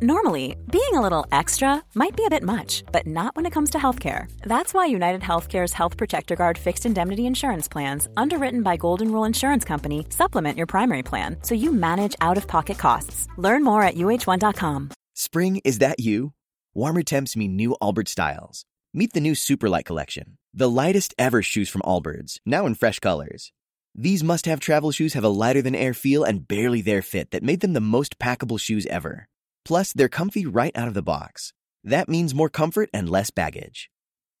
Normally, being a little extra might be a bit much, but not when it comes to healthcare. That's why United Healthcare's Health Protector Guard fixed indemnity insurance plans, underwritten by Golden Rule Insurance Company, supplement your primary plan so you manage out of pocket costs. Learn more at uh1.com. Spring, is that you? Warmer temps mean new Allbirds styles. Meet the new Superlight Collection, the lightest ever shoes from Allbirds, now in fresh colors. These must have travel shoes have a lighter than air feel and barely there fit that made them the most packable shoes ever. Plus, they're comfy right out of the box. That means more comfort and less baggage.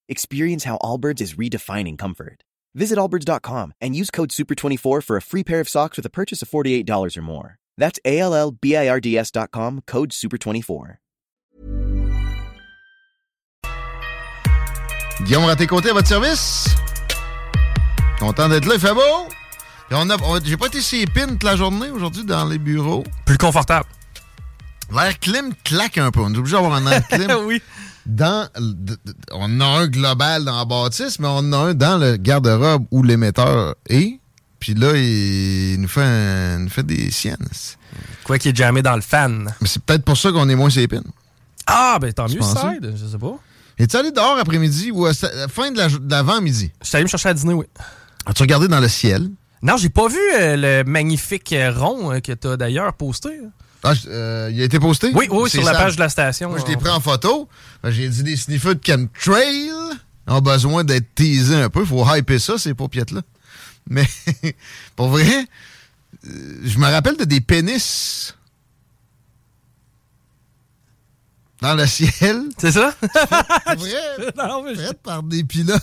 Experience how Allbirds is redefining comfort. Visit allbirds.com and use code SUPER24 for a free pair of socks with a purchase of $48 or more. That's A L L B I R D S.com, code SUPER24. Guillaume Raté-Côté à votre service. Content d'être là, il fait beau. Et on a, on- J'ai pas été si épine toute la journée aujourd'hui dans les bureaux. Plus confortable. L'air clim claque un peu. On est obligé d'avoir un air clim. oui. Dans, on a un global dans la bâtisse, mais on a un dans le garde-robe où l'émetteur est. Puis là, il nous fait, un- nous fait des siennes. Quoi qu'il est jamais dans le fan. Mais c'est peut-être pour ça qu'on est moins ses épines. Ah, ben tant Tu mieux, aide. Je sais pas. Es-tu allé dehors après-midi ou à la fin de la l'avant-midi? Je suis allé me chercher à dîner, oui. As-tu regardé dans le ciel? Non, j'ai pas vu euh, le magnifique euh, rond euh, que t'as d'ailleurs posté. hein. Ah, je- euh, il a été posté? Oui, oui, sur la page de la station. Moi, je l'ai pris en photo. Ben, J'ai dit les sniffers de chemtrail ont besoin d'être teasés un peu. faut hyper ça, ces paupiètes-là. Mais, pour vrai, euh, je me rappelle de des pénis dans le ciel. C'est ça? Pour vrai, non, mais par des pilotes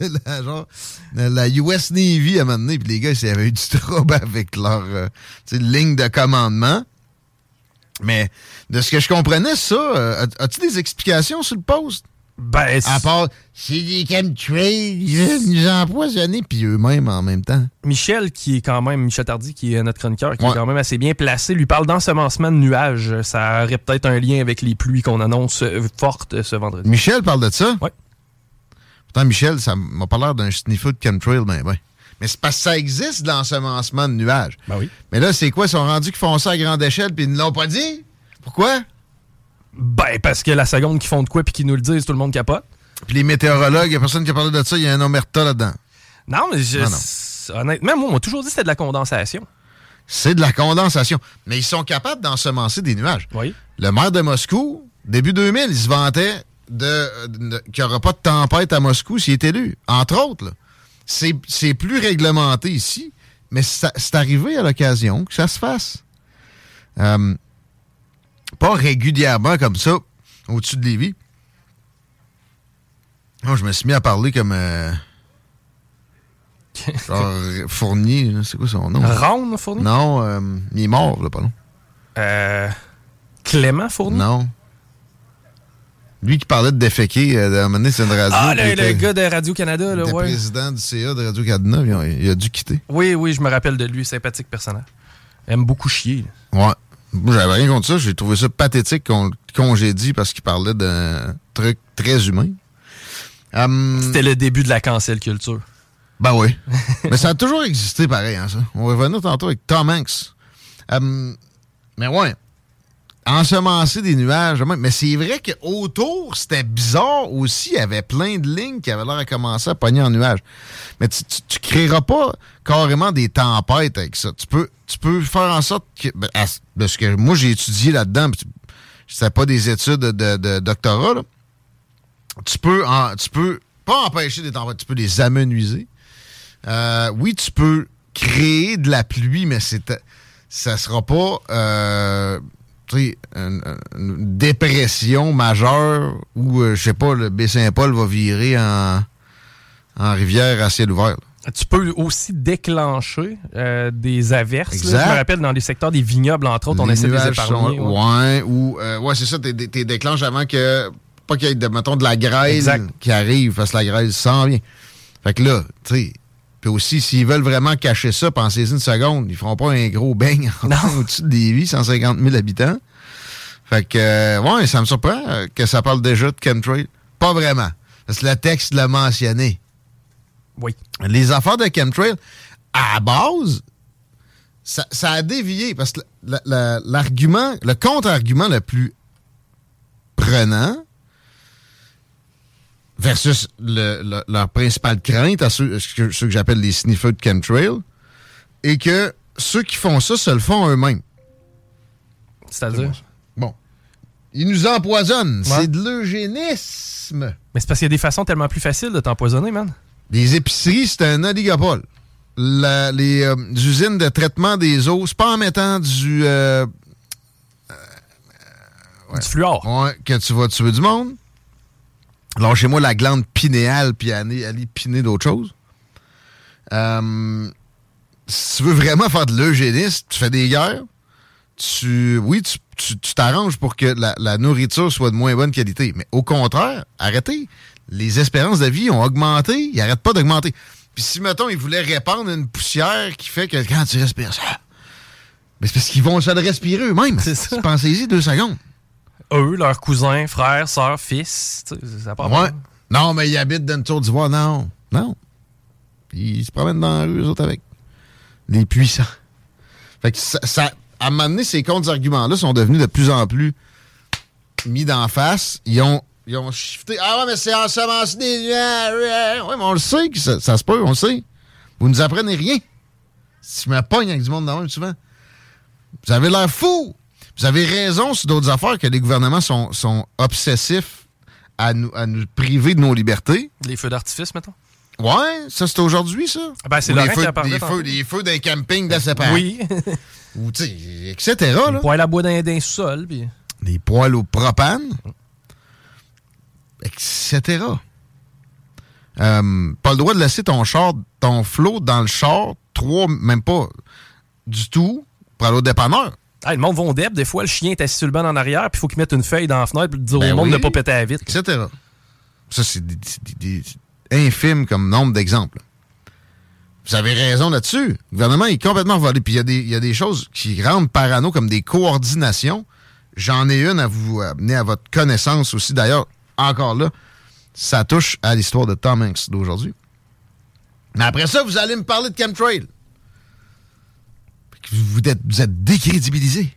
de la, genre, de la US Navy à un moment donné. Puis les gars, ils avaient eu du trouble avec leur euh, ligne de commandement. Mais de ce que je comprenais, ça, euh, as- as-tu des explications sur le post? Ben, À part, c'est des chemtrails, ils nous empoisonner, puis eux-mêmes en même temps. Michel, qui est quand même, Michel Tardy, qui est notre chroniqueur, qui Ouais. est quand même assez bien placé, lui parle d'ensemencement de nuages. Ça aurait peut-être un lien avec les pluies qu'on annonce euh, fortes ce vendredi. Michel parle de ça? Ouais. Pourtant, Michel, ça m'a pas l'air d'un sniffer de chemtrail, ben, ben. Mais c'est parce que ça existe, l'ensemencement de nuages. Ben oui. Mais là, c'est quoi? Ils sont rendus qu'ils font ça à grande échelle, puis ils ne l'ont pas dit? Pourquoi? Ben, parce que la seconde qui font de quoi puis qui nous le disent, tout le monde capote. Puis les météorologues, il n'y a personne qui a parlé de ça, il y a un omerta là-dedans. Non, mais je, Non, non. c'est- honnêtement, moi, on m'a toujours dit que c'était de la condensation. C'est de la condensation. Mais ils sont capables d'ensemencer des nuages. Oui. Le maire de Moscou, début 2000, il se vantait de, de- qu'il n'y aura pas de tempête à Moscou s'il est élu. Entre autres, là. C'est plus réglementé ici, mais c'est arrivé à l'occasion que ça se fasse. Euh, pas régulièrement comme ça, au-dessus de Lévis. Non, je me suis mis à parler comme... euh, genre Fournier, là, c'est quoi son nom? Ronde Fournier? Non, euh, il est mort, là, pas long. Euh, Clément Fournier? Non. Lui qui parlait de déféquer, euh, à un moment donné, c'est une radio. Ah, le, le gars de Radio-Canada, là, ouais. président du CA de Radio-Canada, il a dû quitter. Oui, oui, je me rappelle de lui, sympathique personnage. Aime beaucoup chier. Ouais. J'avais rien contre ça. J'ai trouvé ça pathétique qu'on le congédie parce qu'il parlait d'un truc très humain. Hum, C'était le début de la cancel culture. Ben oui. mais ça a toujours existé pareil, hein, ça. On va revenir tantôt avec Tom Hanks. Hum, mais ouais. Ensemencer des nuages. Mais c'est vrai qu'autour, c'était bizarre aussi. Il y avait plein de lignes qui avaient l'air à commencer à pogner en nuages. Mais tu, tu, tu créeras pas carrément des tempêtes avec ça. Tu peux, tu peux faire en sorte que. ben, à- de ce que moi j'ai étudié là-dedans, c'était pas des études de, doctorat, là. Tu peux, tu peux pas empêcher des tempêtes, tu peux les amenuiser. Euh, oui, tu peux créer de la pluie, mais c'est ça sera pas euh, une, une dépression majeure où, euh, je sais pas, le Baie-Saint-Paul va virer en, en rivière à ciel ouvert. là. Tu peux aussi déclencher euh, des averses. là. Je me rappelle dans les secteurs des vignobles, entre autres, on essaie de les épargner. sont- ouais. ouais, ou euh, ouais, c'est ça, t'es, t'es déclenches avant que pas qu'il y ait de, mettons, de la grêle Exact. qui arrive, parce que la grêle s'en vient. Fait que là, tu sais, puis aussi, s'ils veulent vraiment cacher ça, pensez-y une seconde, ils feront pas un gros beigne au-dessus de Lévis, 150 000 habitants. Fait que, euh, ouais, ça me surprend euh, que ça parle déjà de chemtrail. Pas vraiment. Parce que le texte l'a mentionné. Oui. Les affaires de chemtrail, à la base, ça, ça a dévié parce que la- la- l'argument, le contre-argument le plus prenant versus leur principale crainte à ceux, ceux que j'appelle les sniffers de chemtrail, et que ceux qui font ça se le font eux-mêmes. C'est-à-dire? Ils nous empoisonnent. C'est de l'eugénisme. Mais c'est parce qu'il y a des façons tellement plus faciles de t'empoisonner, man. Les épiceries, c'est un oligopole. les euh, usines de traitement des eaux, c'est pas en mettant du... Euh, euh, du fluor. Ouais, que tu vas tuer du monde. Lâchez-moi la glande pinéale puis allez, allez piner d'autres choses. si tu veux vraiment faire de l'eugénisme, tu fais des guerres. Tu, oui, tu t'arranges pour que la, la, nourriture soit de moins bonne qualité. Mais au contraire, arrêtez les espérances de vie ont augmenté, ils n'arrêtent pas d'augmenter. Puis si, mettons, ils voulaient répandre une poussière qui fait que quand tu respires ça, mais c'est parce qu'ils vont se le respirer eux-mêmes. Pensez-y deux secondes. Eux, leurs cousins, frères, sœurs, fils, ça part ouais. Non, mais ils habitent dans une tour d'ivoire. Non, non. Ils se promènent dans la rue, eux autres, avec les puissants. Fait que ça, ça à un moment donné, ces contre-arguments-là sont devenus de plus en plus mis d'en face. Ils ont ils ont shifté. Ah ouais, mais c'est ensemencé des nuages. Oui, mais on le sait que ça, se peut, on le sait. Vous nous apprenez rien. Si je me pogne avec du monde dans même souvent. Vous avez l'air fou. Vous avez raison sur d'autres affaires que les gouvernements sont, sont obsessifs à nous, à nous priver de nos libertés. Les feux d'artifice, mettons. Ouais, ça c'est aujourd'hui, ça. Ah ben, c'est les feux, qui feux, les feux d'un camping de Oui. Ou, tu sais, etc. Des poêles à bois d'un sous-sol. Puis... Des poêles au propane etc. Euh, pas le droit de laisser ton char, ton flot dans le char, trois, même pas du tout, pour aller au dépanneur. Ah, le monde va des fois, le chien est assis sur le banc en arrière, puis il faut qu'il mette une feuille dans la fenêtre pour dire au ben monde de ne pas péter à vite. Etc. Ça, c'est des, infimes comme nombre d'exemples. Vous avez raison là-dessus. Le gouvernement est complètement volé. Puis il y, a des choses qui rendent parano comme des coordinations. J'en ai une à vous amener à votre connaissance aussi. D'ailleurs, encore là, ça touche à l'histoire de Tom Hanks d'aujourd'hui. Mais après ça, vous allez me parler de chemtrail. Vous êtes, vous êtes décrédibilisé.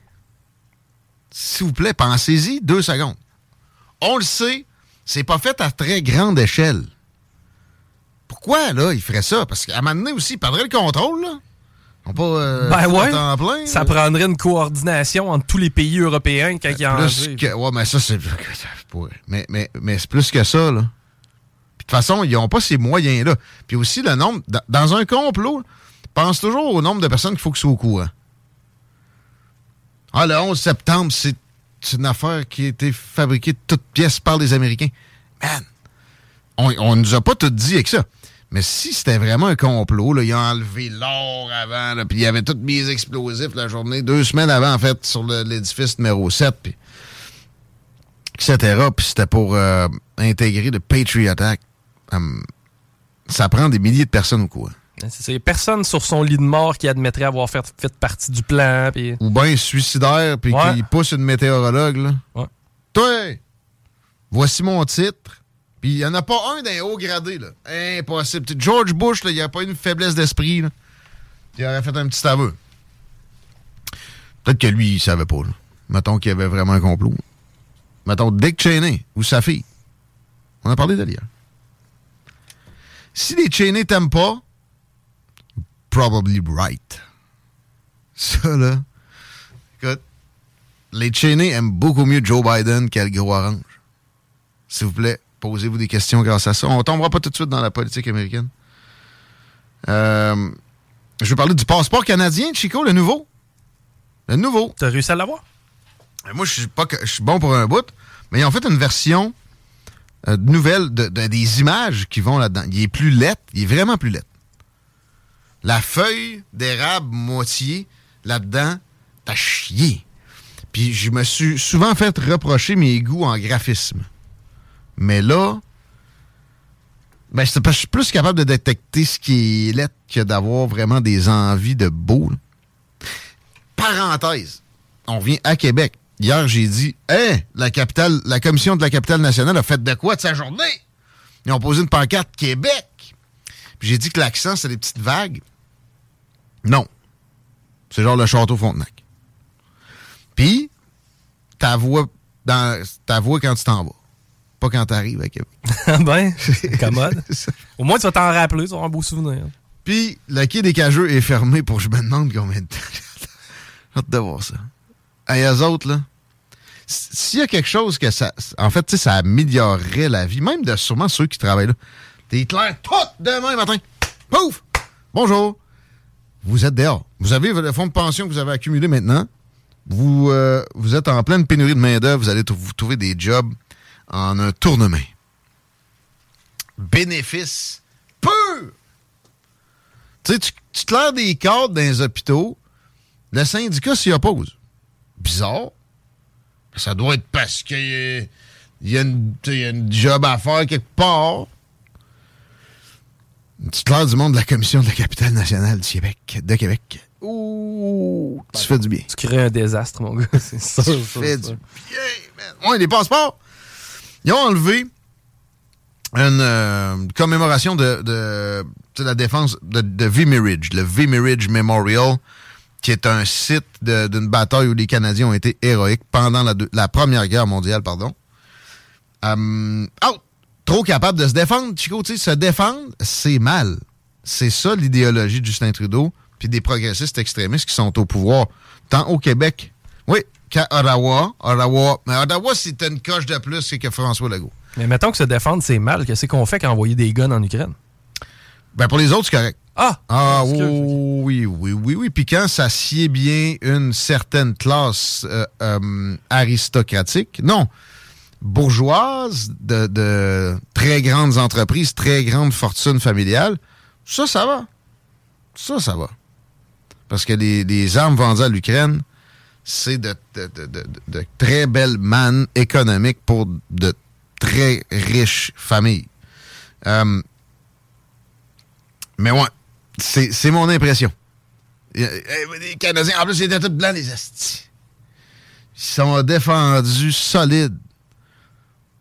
S'il vous plaît, pensez-y deux secondes. On le sait, c'est pas fait à très grande échelle. Pourquoi, là, il ferait ça? Parce qu'à un moment donné aussi, il perdrait le contrôle, là. Pas, euh, ben ouais. ça prendrait une coordination entre tous les pays européens quand il y a que, Ouais, mais ça, c'est. Mais, mais, mais c'est plus que ça, là. Puis de toute façon, ils n'ont pas ces moyens-là. Puis aussi, le nombre. Dans un complot, pense toujours au nombre de personnes qu'il faut qu'ils soient au courant. Ah, le 11 septembre, c'est une affaire qui a été fabriquée de toutes pièces par les Américains. Man! On, on nous a pas tout dit avec ça. Mais si c'était vraiment un complot, là, ils ont enlevé l'or avant, puis il y avait tous mes explosifs la journée, deux semaines avant, en fait, sur l'édifice numéro 7, puis etc. Puis c'était pour euh, intégrer le Patriot Act. Hum, ça prend des milliers de personnes au courant. C'est personne sur son lit de mort qui admettrait avoir fait, fait partie du plan. Ou bien suicidaire, puis qui pousse une météorologue. Là. Ouais. Toi, voici mon titre. Puis il n'y en a pas un d'un haut gradé. Là. Impossible. George Bush, il n'y a pas une faiblesse d'esprit. Il aurait fait un petit aveu. Peut-être que lui, il savait pas. Mettons qu'il y avait vraiment un complot. Mettons Dick Cheney ou sa fille. On a parlé d'elle hier. Si les Cheney t'aiment pas, probably right. Ça, là. Écoute, les Cheney aiment beaucoup mieux Joe Biden Gros Orange. S'il vous plaît, Posez-vous des questions grâce à ça. On ne tombera pas tout de suite dans la politique américaine. Euh, je vais parler du passeport canadien, Chico, le nouveau. Le nouveau. Tu as réussi à l'avoir? Euh, moi, je suis pas je suis bon pour un bout, mais ils ont fait une version euh, nouvelle de, des images qui vont là-dedans. Il est plus lettre, il est vraiment plus lettre. La feuille d'érable moitié là-dedans, t'as chié. Puis je me suis souvent fait reprocher mes goûts en graphisme. Mais là, ben, je suis plus capable de détecter ce qui est que d'avoir vraiment des envies de beau. Parenthèse, on vient à Québec. Hier, j'ai dit, hein, la capitale, la commission de la capitale nationale a fait de quoi de sa journée? Ils ont posé une pancarte Québec. J'ai dit que l'accent, c'est des petites vagues. Non. C'est genre le château Frontenac. Puis, ta voix dans ta voix quand tu t'en vas. Pas quand t'arrives à Québec. ben, commode. Au moins, tu vas t'en rappeler, tu vas avoir un beau souvenir. Puis, le quai des cageux est fermé pour je me demande combien de temps. J'ai hâte de voir ça. Et eux autres, là, s'il y a quelque chose que ça. En fait, tu sais, ça améliorerait la vie, même de sûrement ceux qui travaillent là. T'es clair tout demain matin. Pouf! Bonjour! Vous êtes dehors. Vous avez le fonds de pension que vous avez accumulé maintenant. Vous, euh, vous êtes en pleine pénurie de main-d'œuvre. Vous allez vous trouver des jobs en un tournement. Bénéfice peu! Tu sais, tu claires des cadres dans les hôpitaux, le syndicat s'y oppose. Bizarre. Ça doit être parce qu'il y, a une job à faire quelque part. Tu claires du monde de la commission de la capitale nationale du Québec, de Québec. Ouh, tu fais du bien. Tu crées un désastre, mon gars. C'est ça. Tu fais du bien, man. Ouais, les passeports. Ils ont enlevé une euh, commémoration de, la défense de, de V-Mirage, le V-Mirage Memorial, qui est un site d'une bataille où les Canadiens ont été héroïques pendant la, Première Guerre mondiale, pardon. Euh, oh, trop capable de se défendre, Chico, tu se défendre, c'est mal. C'est ça l'idéologie de Justin Trudeau, puis des progressistes extrémistes qui sont au pouvoir, tant au Québec, oui, qu'à Ottawa. Ottawa, mais Ottawa, c'est une coche de plus que François Legault. Mais mettons que se défendre, c'est mal. Qu'est-ce qu'on fait quand envoyer des guns en Ukraine? Ben, pour les autres, c'est correct. Ah! Ah, oui, oui, oui, oui. Puis quand ça sied bien une certaine classe euh, euh, aristocratique, non, bourgeoise, de, de, très grandes entreprises, très grandes fortunes familiales, ça, ça va. Ça, ça va. Parce que les, armes vendues à l'Ukraine, c'est de, très belles mannes économiques pour de très riches familles. Euh, mais ouais, c'est mon impression. Les Canadiens, en plus, ils étaient tous blancs, les astis. Ils sont défendus solides.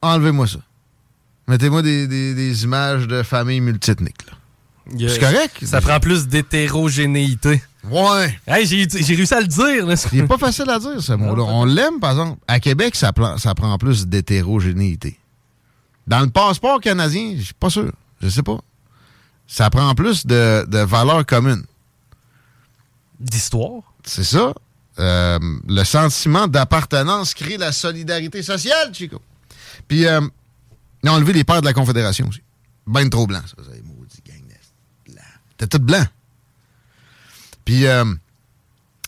Enlevez-moi ça. Mettez-moi des, images de familles multiethniques. C'est correct. Ça prend plus d'hétérogénéité. Ouais. Hey, j'ai réussi à le dire. Il n'est pas facile à dire, ce mot-là. On l'aime, par exemple. À Québec, ça, ça prend plus d'hétérogénéité. Dans le passeport canadien, je suis pas sûr. Je sais pas ça prend plus de, de valeurs communes. D'histoire? C'est ça. Euh, le sentiment d'appartenance crée la solidarité sociale, Chico. Puis, euh, on a enlevé les pères de la Confédération aussi. Ben trop blanc, ça. C'est T'es tout blanc. Puis, euh,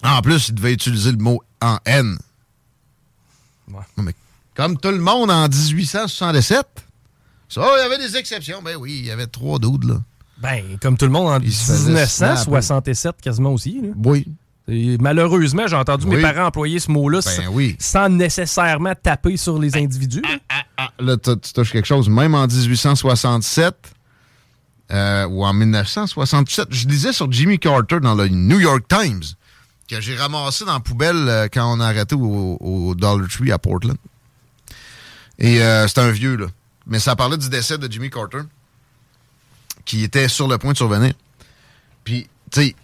en plus, il devait utiliser le mot en N. Ouais. Mais comme tout le monde en 1867, ça, il y avait des exceptions. Ben oui, il y avait trois doudes, là. Ben, comme tout le monde en 1967 quasiment aussi. Oui. malheureusement, j'ai entendu mes parents employer ce mot-là ben sans, nécessairement taper sur les individus. Ah, ah, ah, là, tu touches quelque chose. Même en 1867 euh, ou en 1967, je lisais sur Jimmy Carter dans le New York Times que j'ai ramassé dans la poubelle euh, quand on a arrêté au, Dollar Tree à Portland. Et euh, c'est un vieux, là. Mais ça parlait du décès de Jimmy Carter qui était sur le point de survenir. Puis, tu sais,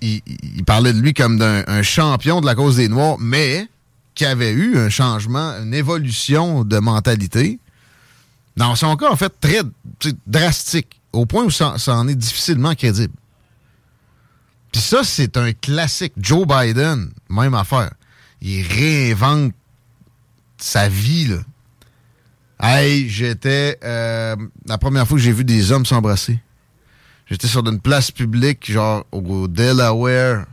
il, parlait de lui comme d'un champion de la cause des Noirs, mais qui avait eu un changement, une évolution de mentalité. Dans son cas, en fait, très drastique, au point où ça, en est difficilement crédible. Puis ça, c'est un classique. Joe Biden, même affaire. Il réinvente sa vie, là. Hey, j'étais... Euh, la première fois que j'ai vu des hommes s'embrasser. J'étais sur une place publique, genre au Delaware,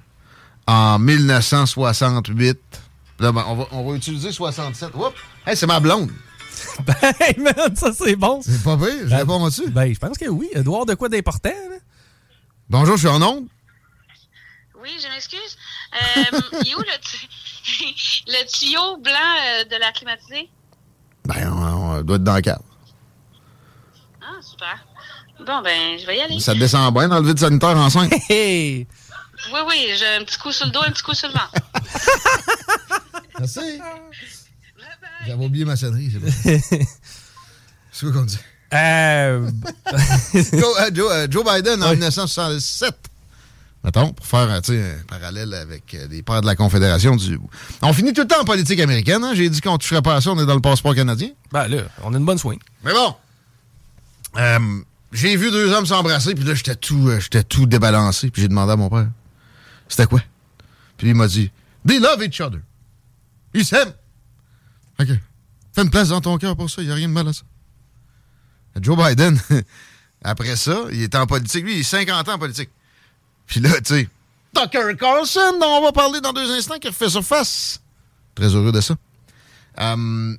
en 1968. Là, ben, on, va, on va utiliser 67. Oups! Hey, c'est ma blonde! ben, man, ça c'est bon. C'est pas pire, je ben, réponds dessus. Ben, je pense que oui. Edouard, de quoi d'important? Bonjour, je suis en onde. Oui, je m'excuse. Euh, il est où le, le tuyau blanc euh, de la climatisée? Ben, on, doit être dans le cadre. Ah, super. Bon, ben, je vais y aller. Ça descend bien dans le vide sanitaire enceinte? oui, oui, j'ai un petit coup sur le dos, un petit coup sur le ventre. Merci. J'avais oublié ma sonnerie, c'est bon. c'est quoi qu'on dit? Euh... Joe, euh, Joe, euh, Joe, Biden en 1967. mettons, pour faire un parallèle avec les pères de la Confédération du. On finit tout le temps en politique américaine, hein? J'ai dit qu'on ne toucherait pas à ça, on est dans le passeport canadien. Ben là, on a une bonne swing. Mais bon. j'ai vu deux hommes s'embrasser, puis là, j'étais tout, j'étais tout débalancé, puis j'ai demandé à mon père, c'était quoi? Puis il m'a dit, They love each other. Ils s'aiment. OK. Fais une place dans ton cœur pour ça, il n'y a rien de mal à ça. Joe Biden, après ça, il est en politique. Lui, il est 50 ans en politique. Puis là, tu sais, Tucker Carlson, dont on va parler dans deux instants, qui refait surface. Très heureux de ça. Um,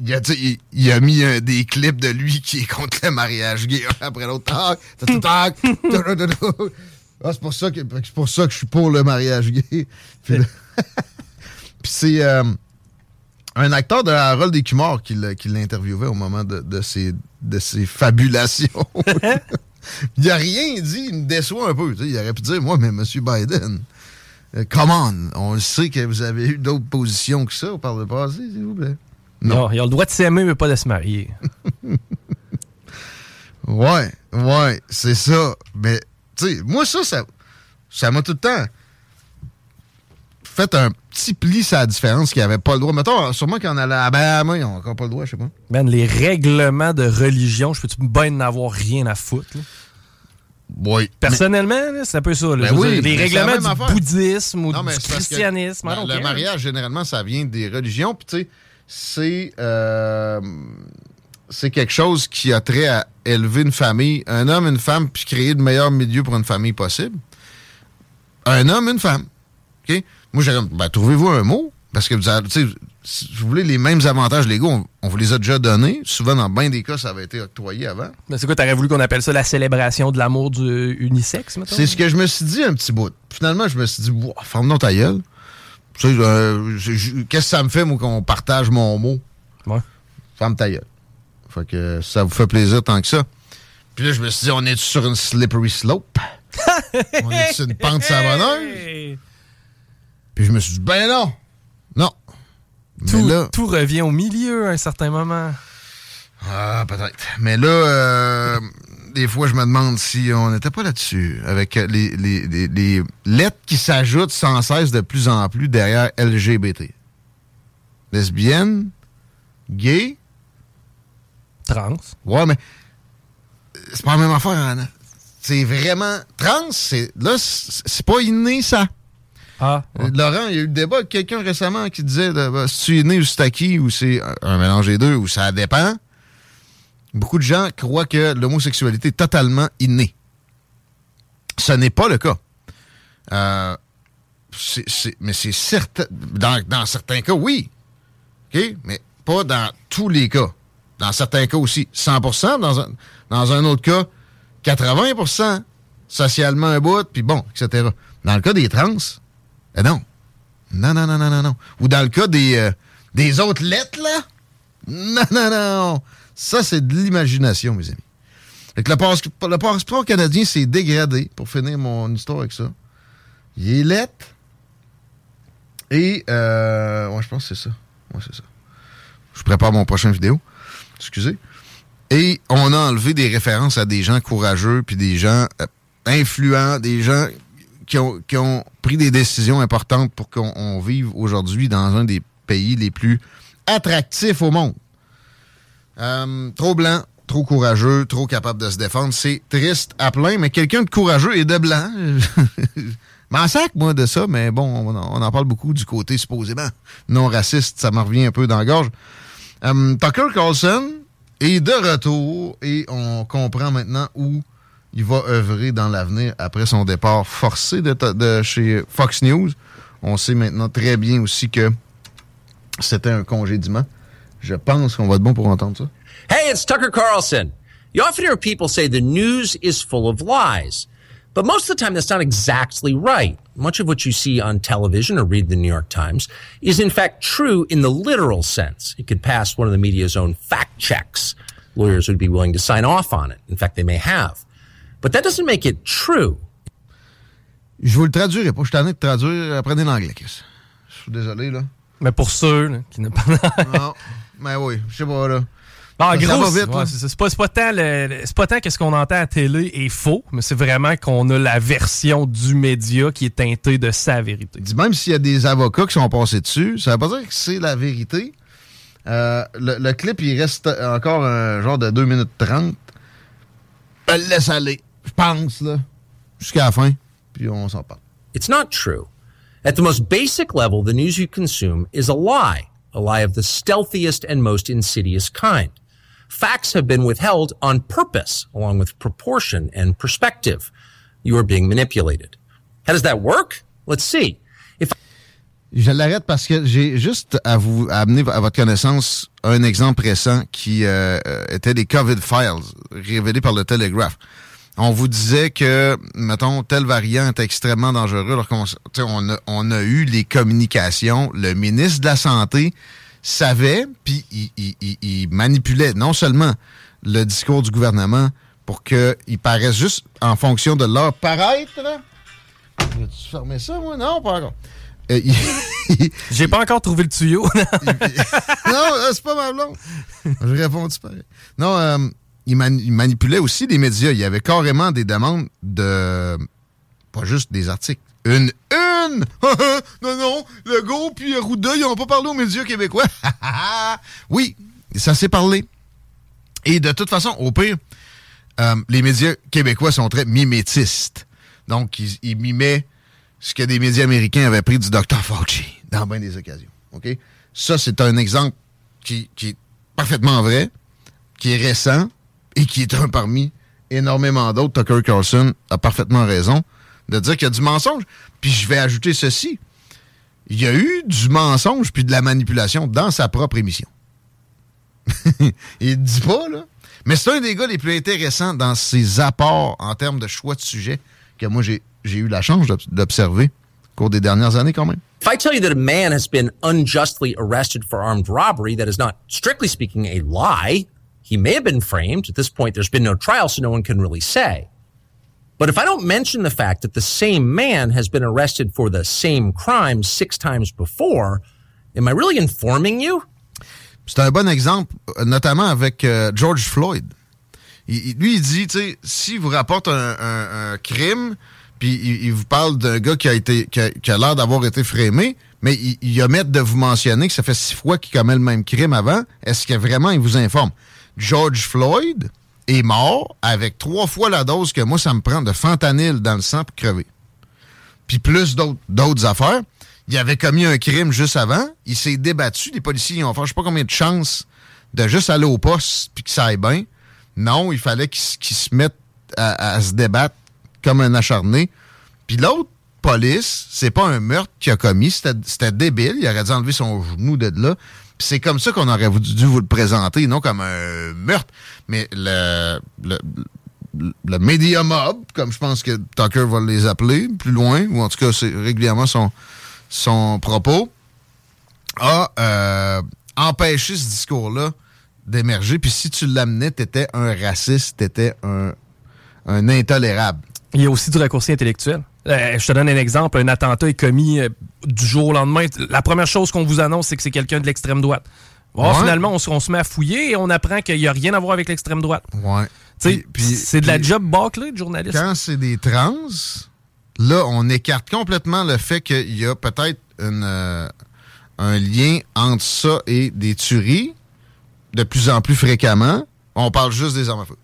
il, a, mis des clips de lui qui est contre le mariage gay après l'autre. Ah, c'est pour, ça que, pour ça que je suis pour le mariage gay. Puis, Puis c'est euh, un acteur de Harold Écumard qui l'interviewait au moment de, de, ses, de ses fabulations. il a rien dit, il me déçoit un peu. Il aurait pu dire, moi, mais M. Biden, euh, come on, on le sait que vous avez eu d'autres positions que ça par le passé, s'il vous plaît. Non. il a le droit de s'aimer, mais pas de se marier. ouais, ouais, c'est ça. Mais, tu sais, moi, ça, ça m'a tout le temps fait un sur la différence qu'ils n'avaient pas le droit. Mettons, sûrement qu'en Alabama, ils n'ont encore pas le droit, je sais pas. Ben, les règlements de religion, je peux-tu bien n'avoir rien à foutre? Oui. Personnellement, c'est un peu ça. Ben oui, les règlements du bouddhisme ou du christianisme. le mariage, généralement, ça vient des religions. Puis, tu sais, c'est, euh, c'est quelque chose qui a trait à élever une famille, un homme, une femme, puis créer le meilleur milieu pour une famille possible. Un homme, une femme. OK? Moi, j'ai ben, trouvez-vous un mot? Parce que vous avez, si vous voulez les mêmes avantages légaux, on, vous les a déjà donnés. Souvent, dans bien des cas, ça avait été octroyé avant. Mais c'est quoi, t'aurais voulu qu'on appelle ça la célébration de l'amour du unisexe, maintenant? C'est ce que je me suis dit un petit bout. Finalement, je me suis dit, ferme-nous ta gueule. Euh, qu'est-ce que ça me fait, moi, qu'on partage mon mot? Ouais. Ferme ta gueule. Fait que ça vous fait plaisir tant que ça. Puis là, je me suis dit, on est sur une slippery slope? on est sur une pente savonneuse? Puis je me suis dit, ben non, non. Tout, là, tout revient au milieu à un certain moment. Ah, peut-être. Mais là, euh, des fois, je me demande si on n'était pas là-dessus, avec les, les, les, lettres qui s'ajoutent sans cesse de plus en plus derrière LGBT. Lesbienne, gay. Trans. Ouais, mais c'est pas la même affaire, Anna. C'est vraiment. Trans, c'est. Là, c'est pas inné, ça. Ah, euh, Laurent, il y a eu le débat avec quelqu'un récemment qui disait bah, si tu es né ou si acquis ou c'est un mélange des deux ou ça dépend. Beaucoup de gens croient que l'homosexualité est totalement innée. Ce n'est pas le cas. Euh, mais c'est certain. Dans, certains cas, oui. Mais pas dans tous les cas. Dans certains cas aussi, 100 dans un, dans un autre cas, 80% socialement un bout, puis bon, etc. Dans le cas des trans, eh non. Non, non, non, non, non, non. Ou dans le cas des, euh, des autres lettres, là? Non, non, non. Ça, c'est de l'imagination, mes amis. Fait que le, passeport, canadien s'est dégradé, pour finir mon histoire avec ça. Il est lettre. Et, euh, ouais, je pense que c'est ça. Ouais, c'est ça. Je prépare mon prochain vidéo. Excusez. Et on a enlevé des références à des gens courageux, puis des gens euh, influents, des gens qui ont, pris des décisions importantes pour qu'on vive aujourd'hui dans un des pays les plus attractifs au monde. Euh, trop blanc, trop courageux, trop capable de se défendre. C'est triste à plein, mais quelqu'un de courageux et de blanc. M'en sac, moi, de ça, mais bon, on, en parle beaucoup du côté supposément non raciste. Ça me revient un peu dans la gorge. Euh, Tucker Carlson est de retour et on comprend maintenant où il va œuvrer dans l'avenir après son départ forcé de, chez Fox News. On sait maintenant très bien aussi que c'était un congédiement. Je pense qu'on va être bon pour entendre ça. Hey, it's Tucker Carlson. You often hear people say the news is full of lies. But most of the time, that's not exactly right. Much of what you see on television or read the New York Times is in fact true in the literal sense. It could pass one of the media's own fact checks. Lawyers would be willing to sign off on it. In fact, they may have. But that doesn't make it true. Je vous le traduirai pas. Je suis en train de traduire. Apprenez l'anglais, Chris. Je suis désolé, là. Mais pour ceux qui ne parlent Non, mais oui, je sais pas, là. Ça gros, va c'est ouais, pas, pas tant le- c'est pas tant que ce qu'on entend à la télé est faux, mais c'est vraiment qu'on a la version du média qui est teintée de sa vérité. Même s'il y a des avocats qui sont passés dessus, ça veut pas dire que c'est la vérité. Euh, le, le clip, il reste encore un genre de 2 minutes 30. Je le laisse aller, je pense, là, jusqu'à la fin, puis on s'en parle. It's not true. At the most basic level, the news you consume is a lie, a lie of the stealthiest and most insidious kind. Facts have been withheld on purpose, along with proportion and perspective. You are being manipulated. How does that work? Let's see. If Je l'arrête parce que j'ai juste à vous à amener à votre connaissance un exemple récent qui euh, euh, était des COVID files révélés par le Telegraph. On vous disait que, mettons, tel variant est extrêmement dangereux. Alors qu'on, tu on, a, on a eu les communications. Le ministre de la Santé savait, puis il, il- il- il manipulait non seulement le discours du gouvernement pour qu'il paraisse juste en fonction de leur paraître. là. As-tu fermé ça, moi? Non, pas encore. Euh, J'ai pas encore trouvé le tuyau. non, c'est pas ma blonde. Je réponds tu pareil? Non, euh, il, il manipulait aussi les médias. Il y avait carrément des demandes de. Pas juste des articles. Une. Une! non, non, Legault puis Arruda, ils n'ont pas parlé aux médias québécois. oui, ça s'est parlé. Et de toute façon, au pire, euh, les médias québécois sont très mimétistes. Donc, ils, ils mimaient ce que des médias américains avaient pris du Dr. Fauci dans bien des occasions. OK? Ça, c'est un exemple qui, qui est parfaitement vrai, qui est récent et qui est un parmi énormément d'autres. Tucker Carlson a parfaitement raison de dire qu'il y a du mensonge. Puis je vais ajouter ceci. Il y a eu du mensonge puis de la manipulation dans sa propre émission. Il dit pas, là. Mais c'est un des gars les plus intéressants dans ses apports en termes de choix de sujet que moi, j'ai eu la chance d'obs- d'observer au cours des dernières années quand même. If I tell you that a man has been unjustly arrested for armed robbery, that is not, strictly speaking, a lie. He may have been framed. At this point, there's been no trial, so no one can really say. But if I don't mention the fact that the same man has been arrested for the same crime six times before, am I really informing you? C'est un bon exemple, notamment avec euh, George Floyd. Il- lui, il dit, tu sais, si vous rapporte un, un- un crime, puis il, il vous parle d'un gars qui a été qui a, a l'air d'avoir été frémé, mais il, il omet de vous mentionner que ça fait six fois qu'il commet le même crime avant, est-ce que vraiment il vous informe? George Floyd est mort avec trois fois la dose que moi, ça me prend de fentanyl dans le sang pour crever puis plus d'autres affaires. Il avait commis un crime juste avant. Il s'est débattu. Les policiers ont fait je sais pas combien de chances de juste aller au poste puis que ça aille bien. Non, il fallait qu'il s- qu'il se mette à, se débattre comme un acharné. Puis l'autre police, c'est pas un meurtre qu'il a commis. C'était débile. Il aurait dû enlever son genou de là. C'est comme ça qu'on aurait dû vous le présenter, non comme un meurtre. Mais le, le, le Media Mob, comme je pense que Tucker va les appeler plus loin, ou en tout cas c'est régulièrement son, son propos, a euh, empêché ce discours-là d'émerger. Puis si tu l'amenais, t'étais un raciste, t'étais un, un intolérable. Il y a aussi du raccourci intellectuel. Euh, je te donne un exemple. Un attentat est commis euh, du jour au lendemain. La première chose qu'on vous annonce, c'est que c'est quelqu'un de l'extrême droite. Ouais. Finalement, on, se- on se met à fouiller et on apprend qu'il n'y a rien à voir avec l'extrême droite. Ouais. C'est de la job bâclée de journaliste. Quand c'est des trans, là, on écarte complètement le fait qu'il y a peut-être euh, un lien entre ça et des tueries de plus en plus fréquemment. On parle juste des armes à feu.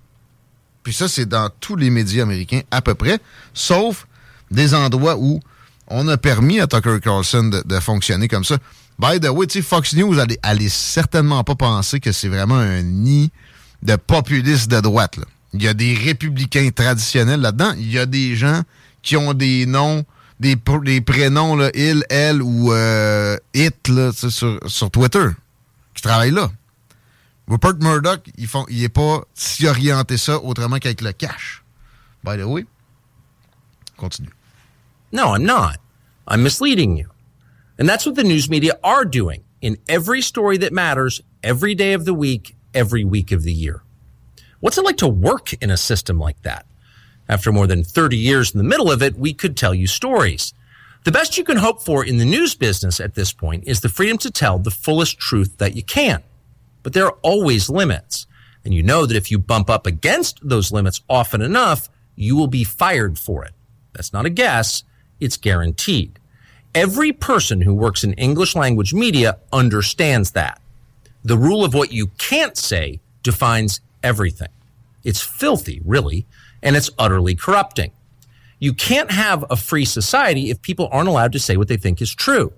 Puis ça, c'est dans tous les médias américains à peu près, sauf des endroits où on a permis à Tucker Carlson de, fonctionner comme ça. By the way, Fox News, allez, allez certainement pas penser que c'est vraiment un nid de populistes de droite. Il y a des républicains traditionnels là-dedans. Il y a des gens qui ont des noms, des, pr- des prénoms, il, elle ou euh, it là, sur, sur Twitter, qui travaillent là. Rupert Murdoch, ils font, il pas si orienté ça autrement qu'avec le cash. By the way, continue. No, I'm not. I'm misleading you. And that's what the news media are doing in every story that matters, every day of the week, every week of the year. What's it like to work in a system like that? After more than 30 years in the middle of it, we could tell you stories. The best you can hope for in the news business at this point is the freedom to tell the fullest truth that you can. but there are always limits. And you know that if you bump up against those limits often enough, you will be fired for it. That's not a guess. It's guaranteed. Every person who works in English language media understands that. The rule of what you can't say defines everything. It's filthy, really, and it's utterly corrupting. You can't have a free society if people aren't allowed to say what they think is true.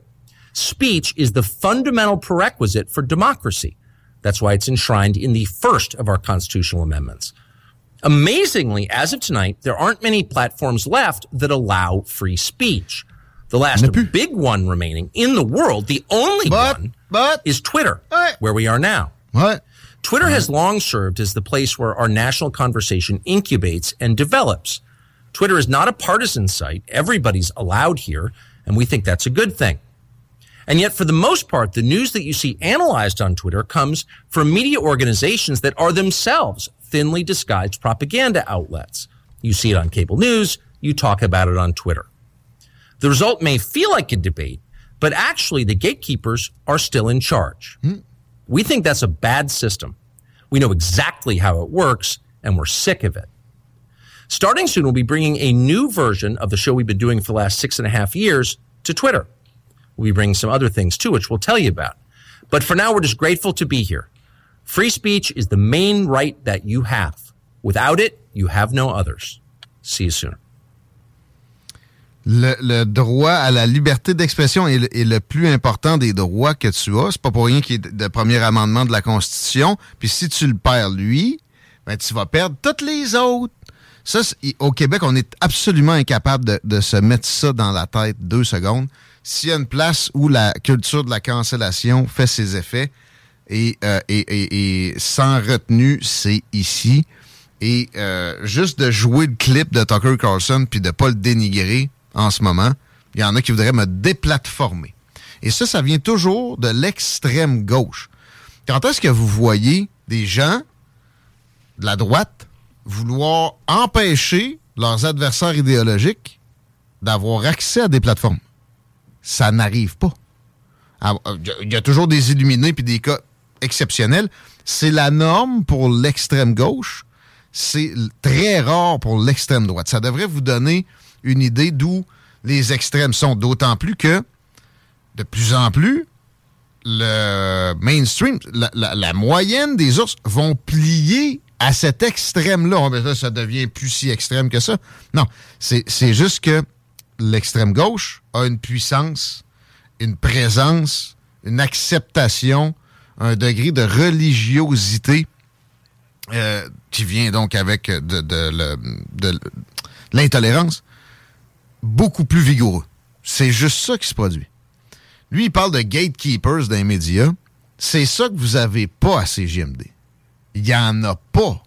Speech is the fundamental prerequisite for democracy. That's why it's enshrined in the first of our constitutional amendments. Amazingly, as of tonight, there aren't many platforms left that allow free speech. The last big one remaining in the world, the only But- one, but- is Twitter, What? where we are now. What? Twitter has long served as the place where our national conversation incubates and develops. Twitter is not a partisan site. Everybody's allowed here, and we think that's a good thing. And yet, for the most part, the news that you see analyzed on Twitter comes from media organizations that are themselves thinly disguised propaganda outlets. You see it on cable news, you talk about it on Twitter. The result may feel like a debate, but actually the gatekeepers are still in charge. Hmm. We think that's a bad system. We know exactly how it works, and we're sick of it. Starting soon, we'll be bringing a new version of the show we've been doing for the last six and a half years to Twitter. We'll be bringing some other things too, which we'll tell you about. But for now, we're just grateful to be here. Free speech is the main right that you have. Without it, you have no others. See you soon. Le, droit à la liberté d'expression est, le- plus important des droits que tu as. C'est pas pour rien qu'il est le premier amendement de la Constitution. Puis si tu le perds, lui, ben, tu vas perdre toutes les autres. Ça, au Québec, on est absolument incapable de, de se mettre ça dans la tête deux secondes. S'il y a une place où la culture de la cancellation fait ses effets et, euh, et, et- et sans retenue, c'est ici. Et euh, juste de jouer le clip de Tucker Carlson puis de pas le dénigrer en ce moment, il y en a qui voudraient me déplatformer. Et ça, ça vient toujours de l'extrême gauche. Quand est-ce que vous voyez des gens de la droite vouloir empêcher leurs adversaires idéologiques d'avoir accès à des plateformes? Ça n'arrive pas. Ah, euh, Il y a toujours des illuminés puis des cas exceptionnels. C'est la norme pour l'extrême gauche. C'est très rare pour l'extrême droite. Ça devrait vous donner une idée d'où les extrêmes sont. D'autant plus que, de plus en plus, le mainstream, la, moyenne des ours vont plier à cet extrême-là. Là, ça devient plus si extrême que ça. Non, c'est juste que l'extrême gauche a une puissance, une présence, une acceptation, un degré de religiosité euh, qui vient donc avec de, l'intolérance beaucoup plus vigoureux. C'est juste ça qui se produit. Lui, il parle de gatekeepers dans les médias. C'est ça que vous avez pas à CGMD. Il n'y en a pas.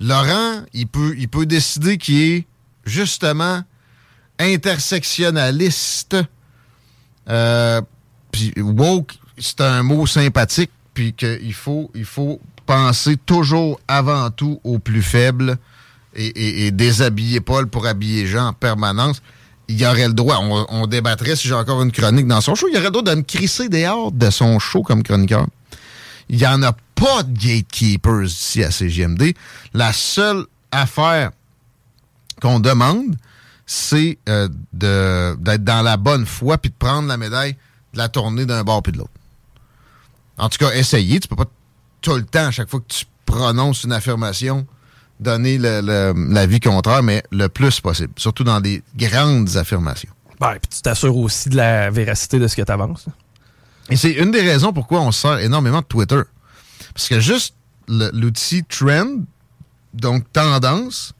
Laurent, il peut, il peut décider qu'il est justement intersectionnaliste. Euh, puis woke, c'est un mot sympathique, puis qu'il faut, il faut penser toujours avant tout aux plus faibles et, déshabiller Paul pour habiller Jean en permanence. Il y aurait le droit, on, débattrait si j'ai encore une chronique dans son show, il y aurait le droit de me crisser dehors de son show comme chroniqueur. Il n'y en a pas de gatekeepers ici à CGMD. La seule affaire qu'on demande, c'est euh, d'être dans la bonne foi puis de prendre la médaille de la tournée d'un bord puis de l'autre. En tout cas, essayer. Tu peux pas tout le temps, à chaque fois que tu prononces une affirmation, donner l'avis contraire, mais le plus possible. Surtout dans des grandes affirmations. Ben, puis tu t'assures aussi de la véracité de ce que tu avances. Et c'est une des raisons pourquoi on se sert énormément de Twitter. Parce que juste l'outil trend, donc tendance,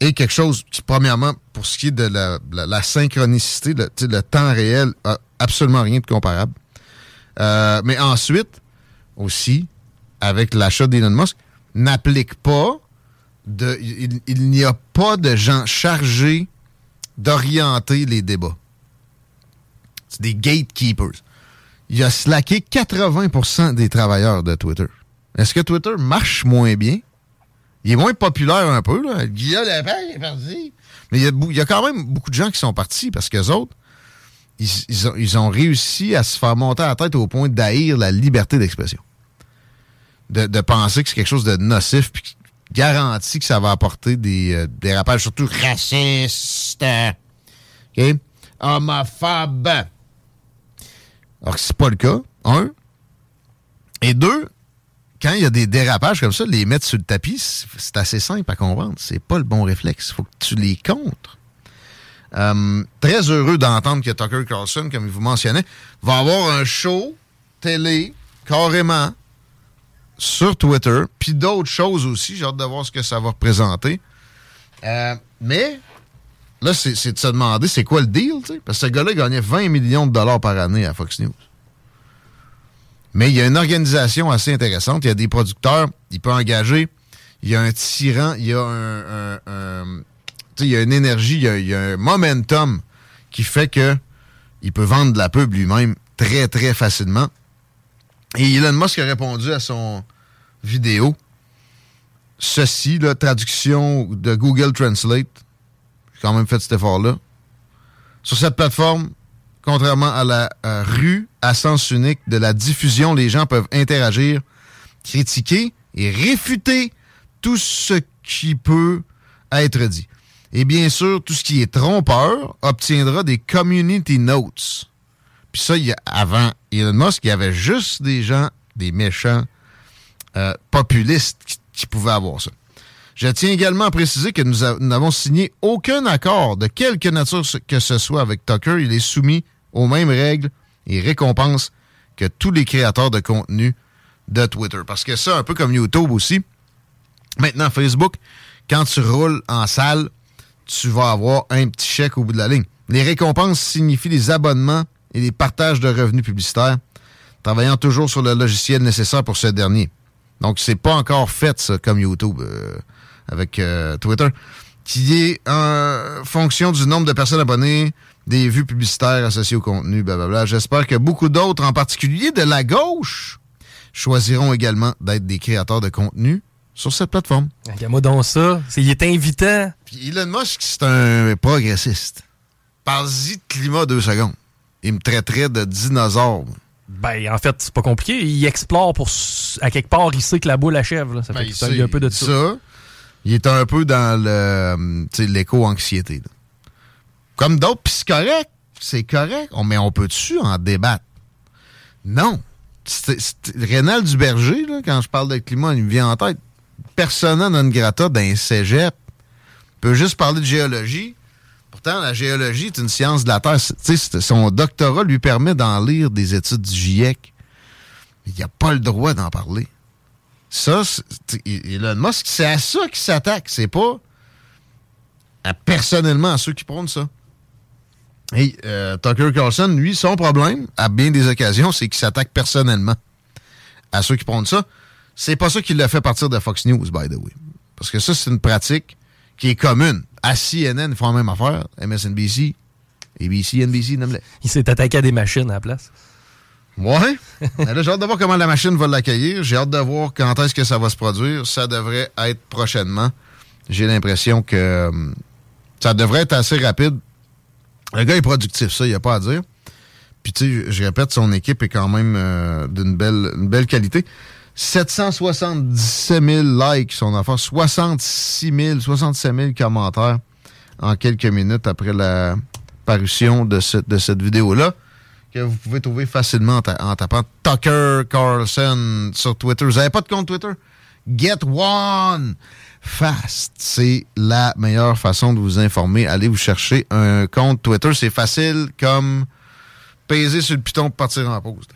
est quelque chose qui, premièrement, pour ce qui est de la, la- la synchronicité, le temps réel, a absolument rien de comparable. Euh, mais ensuite, aussi, avec l'achat d'Elon Musk, n'applique pas de. Il, n'y a pas de gens chargés d'orienter les débats. C'est des gatekeepers il a slacké 80% des travailleurs de Twitter. Est-ce que Twitter marche moins bien? Il est moins populaire un peu, là. Guillaume Lepage est parti. Mais il y, a, il y a quand même beaucoup de gens qui sont partis parce qu'eux autres, ils, ils ont, ils ont réussi à se faire monter à la tête au point d'haïr la liberté d'expression. de, penser que c'est quelque chose de nocif, puis garantit que ça va apporter des euh, dérapages, surtout racistes, OK? Homophobes. Alors que c'est pas le cas, un. Et deux, quand il y a des dérapages comme ça, les mettre sur le tapis, c'est assez simple à comprendre. C'est pas le bon réflexe. Il faut que tu les contres. Euh, très heureux d'entendre que Tucker Carlson, comme il vous mentionnait, va avoir un show télé carrément sur Twitter, puis d'autres choses aussi. J'ai hâte de voir ce que ça va représenter. Euh, mais là, c'est de se demander c'est quoi le deal, parce que ce gars-là gagnait 20 millions de dollars par année à Fox News. Mais il y a une organisation assez intéressante. Il y a des producteurs, il peut engager. Il y a un tyran, il y a un, il y a une énergie, il y a, un momentum qui fait que il peut vendre de la pub lui-même très, très facilement. Et Elon Musk a répondu à son vidéo. Ceci, la traduction de Google Translate. J'ai quand même fait cet effort-là. Sur cette plateforme, contrairement à la euh, rue à sens unique de la diffusion, les gens peuvent interagir, critiquer et réfuter tout ce qui peut être dit. Et bien sûr, tout ce qui est trompeur obtiendra des community notes. Puis ça, il y avant Elon Musk, il y avait juste des gens, des méchants euh, populistes qui, pouvaient avoir ça. Je tiens également à préciser que nous n'avons signé aucun accord de quelque nature que ce soit avec Tucker. Il est soumis aux mêmes règles et récompenses que tous les créateurs de contenu de Twitter. Parce que ça, un peu comme YouTube aussi, maintenant Facebook, quand tu roules en salle, tu vas avoir un petit chèque au bout de la ligne. Les récompenses signifient les abonnements et les partages de revenus publicitaires, travaillant toujours sur le logiciel nécessaire pour ce dernier. Donc, c'est pas encore fait, ça, comme YouTube euh, avec euh, Twitter, qui est en fonction du nombre de personnes abonnées, des vues publicitaires associées au contenu, blablabla. J'espère que beaucoup d'autres, en particulier de la gauche, choisiront également d'être des créateurs de contenu sur cette plateforme. Regarde-moi donc ça. il est invitant. Puis Elon Musk, c'est un progressiste. Parle-y de climat deux secondes. Il me traiterait de dinosaure. Ben, en fait, c'est pas compliqué. Il explore pour. À quelque part, il sait que la boule achève. Ça fait ben, qu'il un peu de ça. Il est un peu dans le l'éco-anxiété. Comme d'autres, puis c'est correct. C'est correct. mais on peut-tu en débattre? Non. Rénal Duberger, là, quand je parle de climat, il me vient en tête. Persona non grata d'un cégep peut juste parler de géologie. Pourtant, la géologie est une science de la Terre. son doctorat lui permet d'en lire des études du GIEC. Il n'a pas le droit d'en parler. Ça, Elon Musk, c'est à ça qu'il s'attaque. C'est pas personnellement à ceux qui prônent ça. Et euh, Tucker Carlson, lui, son problème, à bien des occasions, c'est qu'il s'attaque personnellement à ceux qui prônent ça. C'est pas ça qu'il l'a fait partir de Fox News, by the way. Parce que ça, c'est une pratique qui est commune. À CNN, ils font la même affaire. MSNBC, ABC, NBC, nomme Il s'est attaqué à des machines à la place. Ouais. là, j'ai hâte de voir comment la machine va l'accueillir. J'ai hâte de voir quand est-ce que ça va se produire. Ça devrait être prochainement. J'ai l'impression que euh, ça devrait être assez rapide. Le gars est productif, ça, il n'y a pas à dire. Puis, tu sais, je répète, son équipe est quand même euh, d'une belle, belle qualité. 777 000 likes, son affaire. 66 000, 67 000 commentaires en quelques minutes après la parution de, de cette vidéo-là, que vous pouvez trouver facilement en, tapant Tucker Carlson sur Twitter. Vous n'avez pas de compte Twitter? Get one! Fast, c'est la meilleure façon de vous informer. Allez vous chercher un compte Twitter. C'est facile comme peser sur le piton pour partir en pause.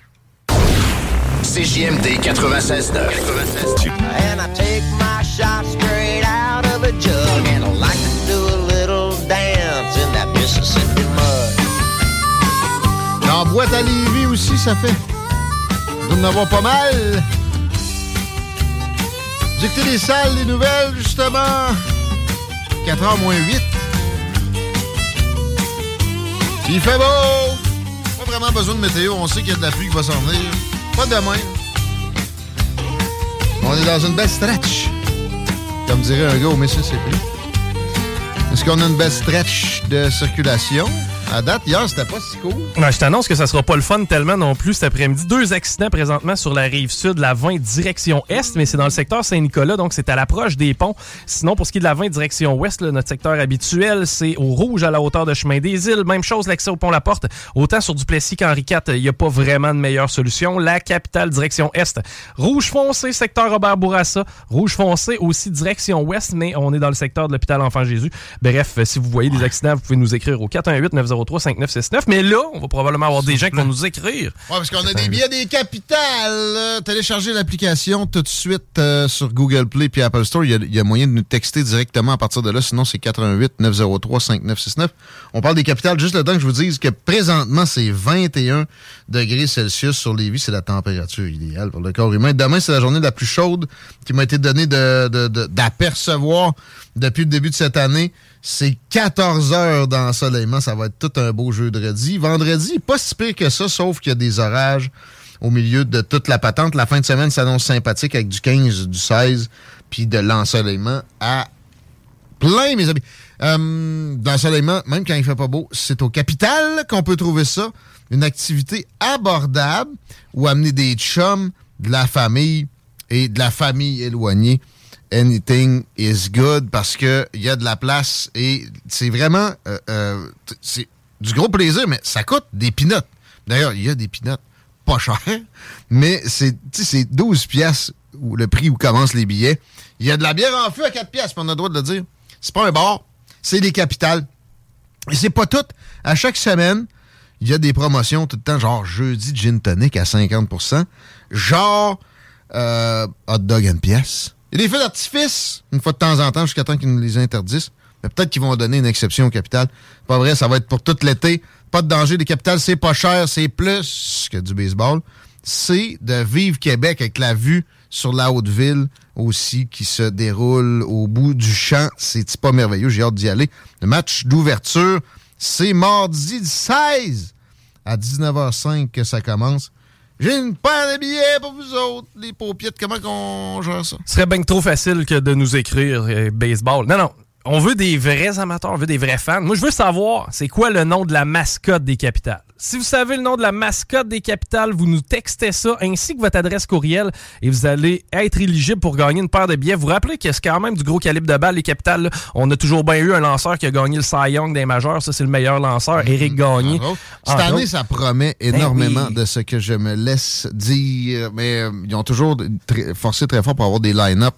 CJMD 96.9. And I take my shot straight out of a jug and I like to do a little dance in that Mississippi mud. En boîte à Lévis aussi, ça fait. Vous en avoir pas mal. J'ai écouté les salles, les nouvelles, justement. 4h moins 8. Il fait beau. Pas vraiment besoin de météo. On sait qu'il y a de la pluie qui va s'en venir. On est dans une belle stretch. Comme dirait un gars au Mississippi. Est-ce qu'on a une belle stretch de circulation? À date, hier, c'était pas si cool. Ouais, je t'annonce que ça sera pas le fun tellement non plus cet après-midi. Deux accidents présentement sur la rive sud, la 20 direction est, mais c'est dans le secteur Saint-Nicolas, donc c'est à l'approche des ponts. Sinon, pour ce qui est de la 20 direction ouest, là, notre secteur habituel, c'est au rouge à la hauteur de Chemin des Îles. Même chose, l'accès au pont La Porte. Autant sur Duplessis qu'Henri IV, il n'y a pas vraiment de meilleure solution. La capitale direction est. Rouge foncé, secteur Robert Bourassa. Rouge foncé aussi direction ouest, mais on est dans le secteur de l'hôpital Enfant Jésus. Bref, si vous voyez des accidents, vous pouvez nous écrire au 418 903 5969 Mais là, on va probablement avoir des gens qui vont nous écrire. Ouais, parce qu'on a des billets des capitales. Téléchargez l'application tout de suite euh, sur Google Play puis Apple Store. Il y, a, il y, a, moyen de nous texter directement à partir de là. Sinon, c'est 88 903 5969. On parle des capitales juste le temps que je vous dise que présentement, c'est 21 degrés Celsius sur Lévis. C'est la température idéale pour le corps humain. Demain, c'est la journée la plus chaude qui m'a été donnée d'apercevoir de, de, depuis le début de cette année. C'est 14 heures d'ensoleillement. Ça va être tout un beau jeudi. Vendredi, pas si pire que ça, sauf qu'il y a des orages au milieu de toute la patente. La fin de semaine s'annonce sympathique avec du 15, du 16, puis de l'ensoleillement à plein, mes amis. Euh, l'ensoleillement, même quand il fait pas beau, c'est au capital qu'on peut trouver ça. Une activité abordable où amener des chums, de la famille et de la famille éloignée anything is good parce que il y a de la place et c'est vraiment euh, euh, c'est du gros plaisir, mais ça coûte des pinottes. D'ailleurs, il y a des pinottes pas chères, mais c'est 12 pièces le prix où commencent les billets. Il y a de la bière en feu à 4 pièces, on a le droit de le dire. C'est pas un bar, c'est des capitales. Et c'est pas tout. À chaque semaine, il y a des promotions tout le temps, genre jeudi gin tonic à 50%, genre euh, hot dog une pièce. Il y a des feux d'artifice, une fois de temps en temps, jusqu'à temps qu'ils nous les interdisent. Mais peut-être qu'ils vont donner une exception au capital. Pas vrai, ça va être pour tout l'été. Pas de danger. Les capitales, c'est pas cher, c'est plus que du baseball. C'est de vivre Québec avec la vue sur la haute ville aussi qui se déroule au bout du champ. C'est pas merveilleux. J'ai hâte d'y aller. Le match d'ouverture, c'est mardi 16 à 19h05 que ça commence. J'ai une paire de billets pour vous autres, les paupiètes. Comment qu'on gère ça? Ce serait bien trop facile que de nous écrire euh, baseball. Non, non. On veut des vrais amateurs, on veut des vrais fans. Moi, je veux savoir, c'est quoi le nom de la mascotte des capitales? Si vous savez le nom de la mascotte des capitales, vous nous textez ça ainsi que votre adresse courriel et vous allez être éligible pour gagner une paire de billets. Vous, vous rappelez que c'est quand même du gros calibre de balle, les capitales. Là. On a toujours bien eu un lanceur qui a gagné le Cy Young des majeurs. Ça, c'est le meilleur lanceur, Eric Gagné. Cette année, ça promet énormément ben oui. de ce que je me laisse dire. Mais euh, ils ont toujours forcé très fort pour avoir des line-up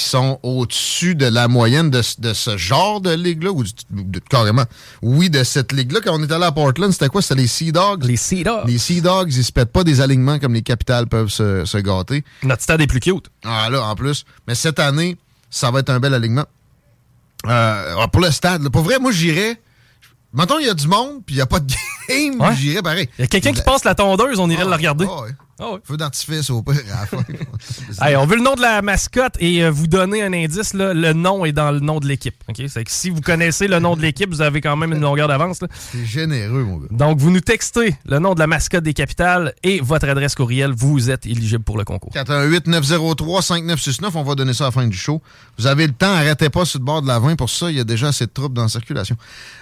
qui sont au-dessus de la moyenne de, de, ce genre de ligue-là, ou de, carrément, oui, de cette ligue-là. Quand on est allé à Portland, c'était quoi? C'était les Sea Dogs? Les Sea Dogs. Les Sea Dogs, ils se pètent pas des alignements comme les capitales peuvent se, se gâter. Notre stade est plus cute. Ah là, en plus. Mais cette année, ça va être un bel alignement. Euh, pour le stade, là, pour vrai, moi, j'irais... Mettons, il y a du monde, puis il n'y a pas de game, ouais. j'irais pareil. Il y a quelqu'un qui passe la tondeuse, on irait ah, le regarder. Ah, ouais. Oh, oui. Feu d'artifice au pire. hey, on veut le nom de la mascotte et euh, vous donner un indice. Là, le nom est dans le nom de l'équipe. Okay? C'est que si vous connaissez le nom de l'équipe, vous avez quand même une longueur d'avance. C'est généreux, mon gars. Donc, vous nous textez le nom de la mascotte des capitales et votre adresse courriel. Vous êtes éligible pour le concours. 418-903-5969. On va donner ça à la fin du show. Vous avez le temps. Arrêtez pas sur le bord de la 20. Pour ça, il y a déjà assez de troupes dans la circulation.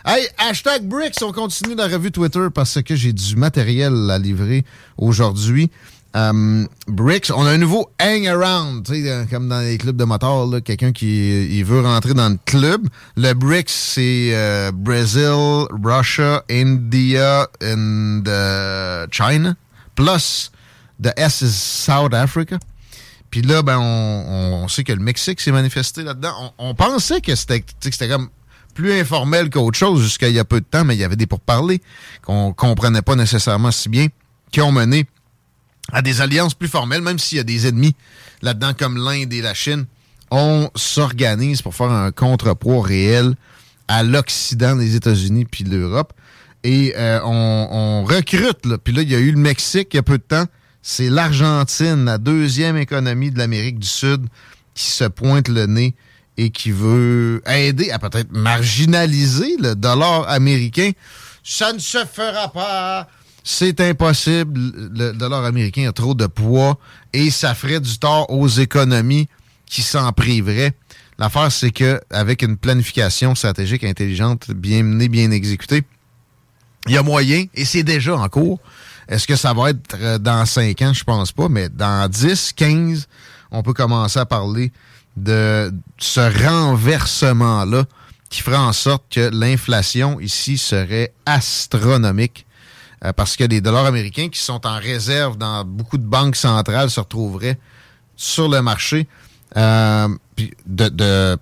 Hey, hashtag Bricks. On continue la revue Twitter parce que j'ai du matériel à livrer aujourd'hui. Um, Bricks, on a un nouveau hang around, comme dans les clubs de motards, quelqu'un qui veut rentrer dans le club. Le Bricks, c'est euh, Brazil, Russia, India and uh, China. Plus, the S is South Africa. Puis là, ben, on, on, sait que le Mexique s'est manifesté là-dedans. On, on, pensait que c'était comme plus informel qu'autre chose jusqu'à il y a peu de temps, mais il y avait des pourparlers qu'on comprenait pas nécessairement si bien, qui ont mené à des alliances plus formelles, même s'il y a des ennemis là-dedans comme l'Inde et la Chine, on s'organise pour faire un contrepoids réel à l'Occident des États-Unis puis l'Europe. Et euh, on, recrute, puis là, il y a eu le Mexique il y a peu de temps. C'est l'Argentine, la deuxième économie de l'Amérique du Sud, qui se pointe le nez et qui veut aider à peut-être marginaliser le dollar américain. Ça ne se fera pas c'est impossible. Le dollar américain a trop de poids et ça ferait du tort aux économies qui s'en priveraient. L'affaire, c'est que avec une planification stratégique intelligente, bien menée, bien exécutée, Il y a moyen, et c'est déjà en cours. Est-ce que ça va être euh, dans 5 ans? Je pense pas, mais dans 10, 15, on peut commencer à parler de ce renversement-là qui fera en sorte que l'inflation ici serait astronomique euh, parce que les dollars américains qui sont en réserve dans beaucoup de banques centrales se retrouveraient sur le marché euh,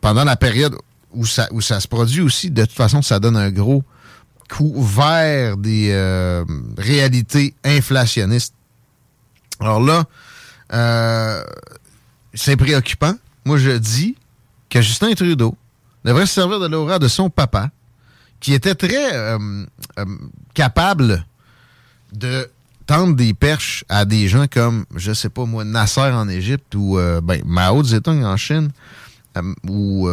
pendant la période où ça, se produit aussi. De toute façon, ça donne un gros coup vers des euh, réalités inflationnistes. Alors là, c'est préoccupant. Moi, je dis que Justin Trudeau devrait se servir de l'aura de son papa, qui était très euh, euh, capable de tendre des perches à des gens comme, je sais pas moi, Nasser en Égypte ou euh, ben, Mao Zedong en Chine, ou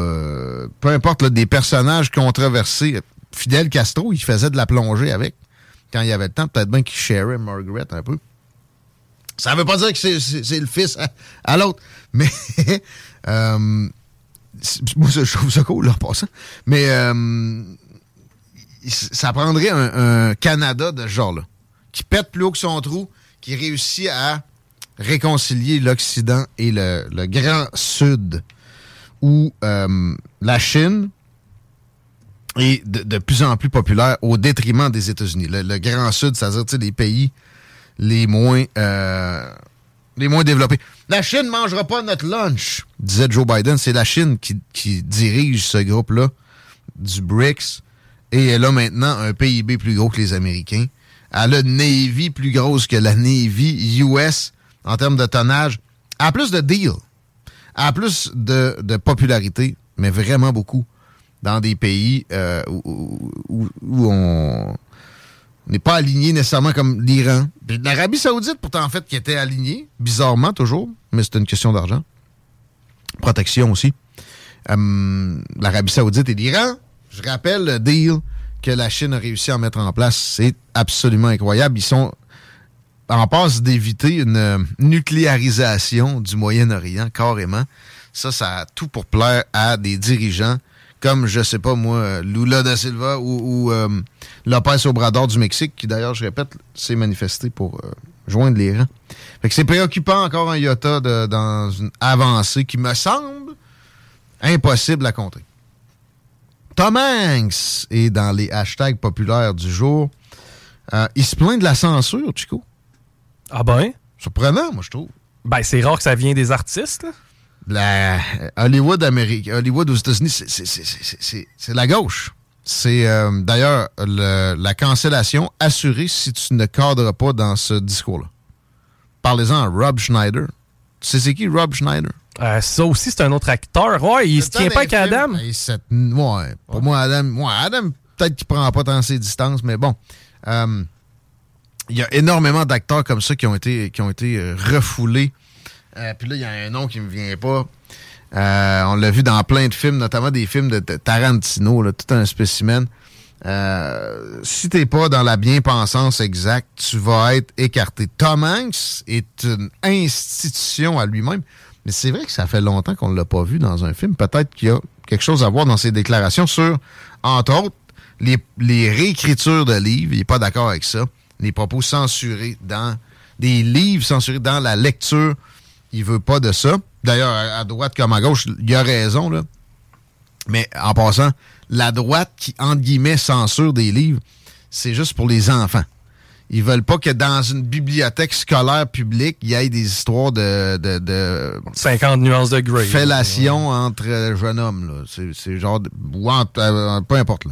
peu importe, des personnages controversés. Fidel Castro, il faisait de la plongée avec quand il y avait le temps. Peut-être bien qu'il sharait Margaret un peu. Ça veut pas dire que c'est- le fils à l'autre, mais euh, je trouve ça cool, là, en passant. Mais euh, ça prendrait un, Canada de ce genre-là, qui pète plus haut que son trou, qui réussit à réconcilier l'Occident et le, Grand Sud, où euh, la Chine est de, plus en plus populaire au détriment des États-Unis. Le, Grand Sud, c'est-à-dire les pays les moins, les moins développés. La Chine ne mangera pas notre lunch, disait Joe Biden. C'est la Chine qui, qui dirige ce groupe-là du BRICS. Et elle a maintenant un PIB plus gros que les Américains. Elle a une Navy plus grosse que la Navy US en termes de tonnage. Elle a plus de deals. Elle a plus de, de popularité, mais vraiment beaucoup, dans des pays euh, où, où- où- où on n'est pas aligné nécessairement comme l'Iran. L'Arabie Saoudite, pourtant, en fait, qui était alignée, bizarrement toujours, mais c'est une question d'argent. Protection aussi. Euh, L'Arabie Saoudite et l'Iran, je rappelle le deal que la Chine a réussi à mettre en place. C'est absolument incroyable. Ils sont en passe d'éviter une euh, nucléarisation du Moyen-Orient, carrément. Ça, ça a tout pour plaire à des dirigeants comme, je sais pas moi, Lula da Silva ou, ou euh, Lopez Obrador du Mexique, qui d'ailleurs, je répète, s'est manifesté pour euh, joindre les rangs. Fait que c'est préoccupant encore un iota de- dans une avancée qui me semble impossible à contrer. Tom Hanks est dans les hashtags populaires du jour. Euh, il se plaint de la censure, Chico. Ah ben? Surprenant, moi, je trouve. Ben, c'est rare que ça vienne des artistes, là. La Hollywood Amérique, Hollywood aux États-Unis, c'est- la gauche. C'est euh, d'ailleurs le- la cancellation assurée si tu ne cadres pas dans ce discours-là. Parlez-en à Rob Schneider. Tu sais c'est qui Rob Schneider? Euh, ça aussi, c'est un autre acteur. Ouais, il se tient pas avec des films- Adam. Hey, cette- ouais, pour moi, Adam, ouais, Adam peut-être qu'il prend pas tant ses distances, mais bon. Euh, Il y a énormément d'acteurs comme ça qui ont été, qui ont été refoulés. Euh, Puis là, il y a un nom qui me vient pas. Euh, on l'a vu dans plein de films, notamment des films de, Tarantino, tout un spécimen. Euh, si t'es pas dans la bien-pensance exacte, tu vas être écarté. Tom Hanks est une institution à lui-même, mais c'est vrai que ça fait longtemps qu'on ne l'a pas vu dans un film. Peut-être qu'il y a quelque chose à voir dans ses déclarations sur, entre autres, les, les réécritures de livres. Il n'est pas d'accord avec ça. Les propos censurés dans des livres censurés dans la lecture. Il veut pas de ça. D'ailleurs, à à droite comme à gauche, il a raison, là. Mais en passant, la droite qui, entre guillemets, censure des livres, c'est juste pour les enfants. Ils veulent pas que dans une bibliothèque scolaire publique, il y ait des histoires de, de, de 50 nuances de Grey. fellation entre jeunes hommes. là. C'est c'est genre... de- ou entre- euh, peu importe. là.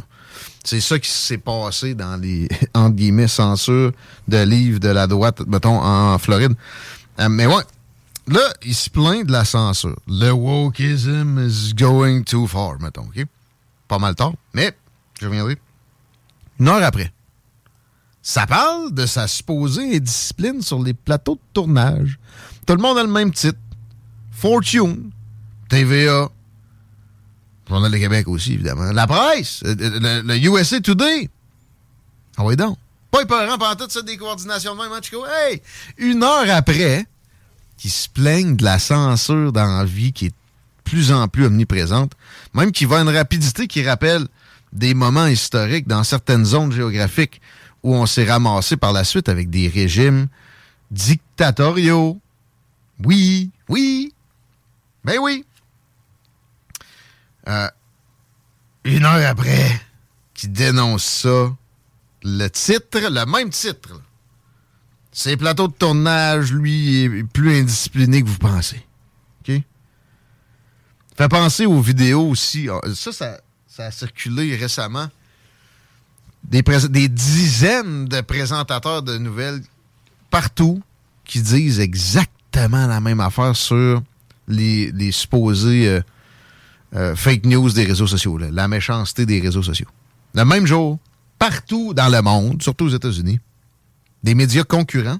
C'est ça qui s'est passé dans les, entre guillemets, censures de livres de la droite, mettons, en Floride. Euh, mais ouais, là, il se plaint de la censure. Le wokeism is going too far, mettons, OK? Pas mal tard, mais je reviendrai. Une heure après, ça parle de sa supposée indiscipline sur les plateaux de tournage. Tout le monde a le même titre. Fortune, TVA, Journal de Québec aussi, évidemment. La presse, euh, le, le USA Today. Ah oui donc. Pas épeurant pendant toute cette décoordination de même, hein, Chico? Hey! Une heure après, qui se plaignent de la censure dans la vie qui est de plus en plus omniprésente, même qui va à une rapidité qui rappelle des moments historiques dans certaines zones géographiques où on s'est ramassé par la suite avec des régimes dictatoriaux. Oui, oui, ben oui. Euh, une heure après, qui dénonce ça, le titre, le même titre. Ses plateaux de tournage, lui, est plus indiscipliné que vous pensez. OK? Fait penser aux vidéos aussi. Ah, Ça, ça, ça a circulé récemment. Des, des dizaines de présentateurs de nouvelles partout qui disent exactement la même affaire sur les, les supposés euh, euh, fake news des réseaux sociaux, la méchanceté des réseaux sociaux. Le même jour, partout dans le monde, surtout aux États-Unis, des médias concurrents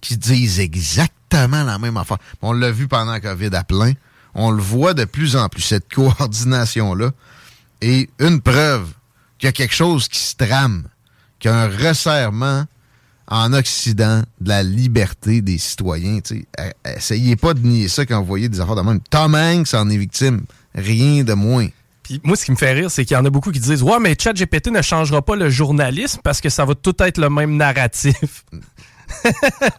qui disent exactement la même affaire. On l'a vu pendant la COVID à plein. On le voit de plus en plus, cette coordination-là. Et une preuve qu'il y a quelque chose qui se trame, qu'il y a un resserrement en Occident de la liberté des citoyens. tu sais. Euh, Essayez pas de nier ça quand vous voyez des affaires de même. Tom Hanks en est victime. Rien de moins. Puis moi, ce qui me fait rire, c'est qu'il y en a beaucoup qui disent Ouais, mais ChatGPT ne changera pas le journalisme parce que ça va tout être le même narratif.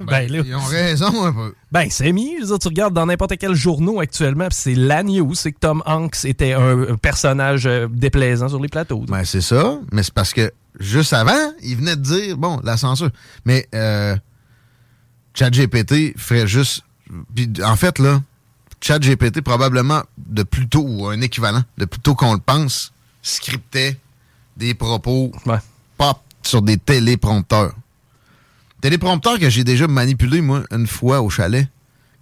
ben, là, Ils ont raison un peu. ben c'est dire, tu regardes dans n'importe quel journaux actuellement, puis c'est la news, c'est que Tom Hanks était un, un personnage euh, déplaisant sur les plateaux. Ben, c'est ça, mais c'est parce que juste avant, il venait de dire, bon, la censure. Mais euh, ChatGPT ferait juste. puis, en fait, là, ChatGPT, probablement de plus tôt, ou un équivalent, de plus tôt qu'on le pense, scriptait des propos Ouais. pop sur des téléprompteurs. Téléprompteurs que j'ai déjà manipulé, moi, une fois au chalet,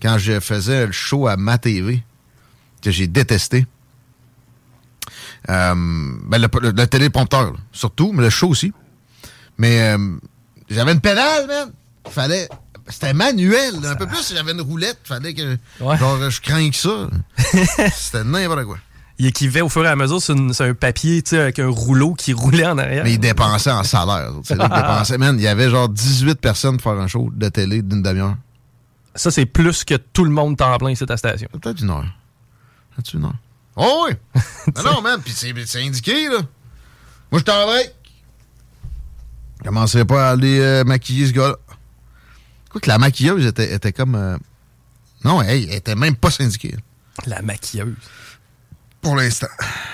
quand je faisais le show à ma TV, que j'ai détesté. Euh, ben le, le- le téléprompteur, là, surtout, mais le show aussi. Mais euh, j'avais une pédale, man. Fallait. C'était manuel. Un peu plus, j'avais une roulette. Fallait que. Ouais. Genre, je crains que ça. C'était n'importe quoi. Il écrivait au fur et à mesure sur, une- sur un papier, tu sais, avec un rouleau qui roulait en arrière. Mais il dépensait en salaire. C'est là qu'il dépensait, man. Il y avait genre 18 personnes pour faire un show de télé d'une demi-heure. Ça, c'est plus que tout le monde temps plein ici à ta station. Peut-être une heure. Peut-être une heure? Oh oui! non, non, man. Puis c'est indiqué, là. Moi, je t'en break. Je commencerai pas à aller euh, maquiller ce gars-là. Quoi que la maquilleuse était, était comme. euh, Non, elle était même pas syndiquée. La maquilleuse. Pour l'instant.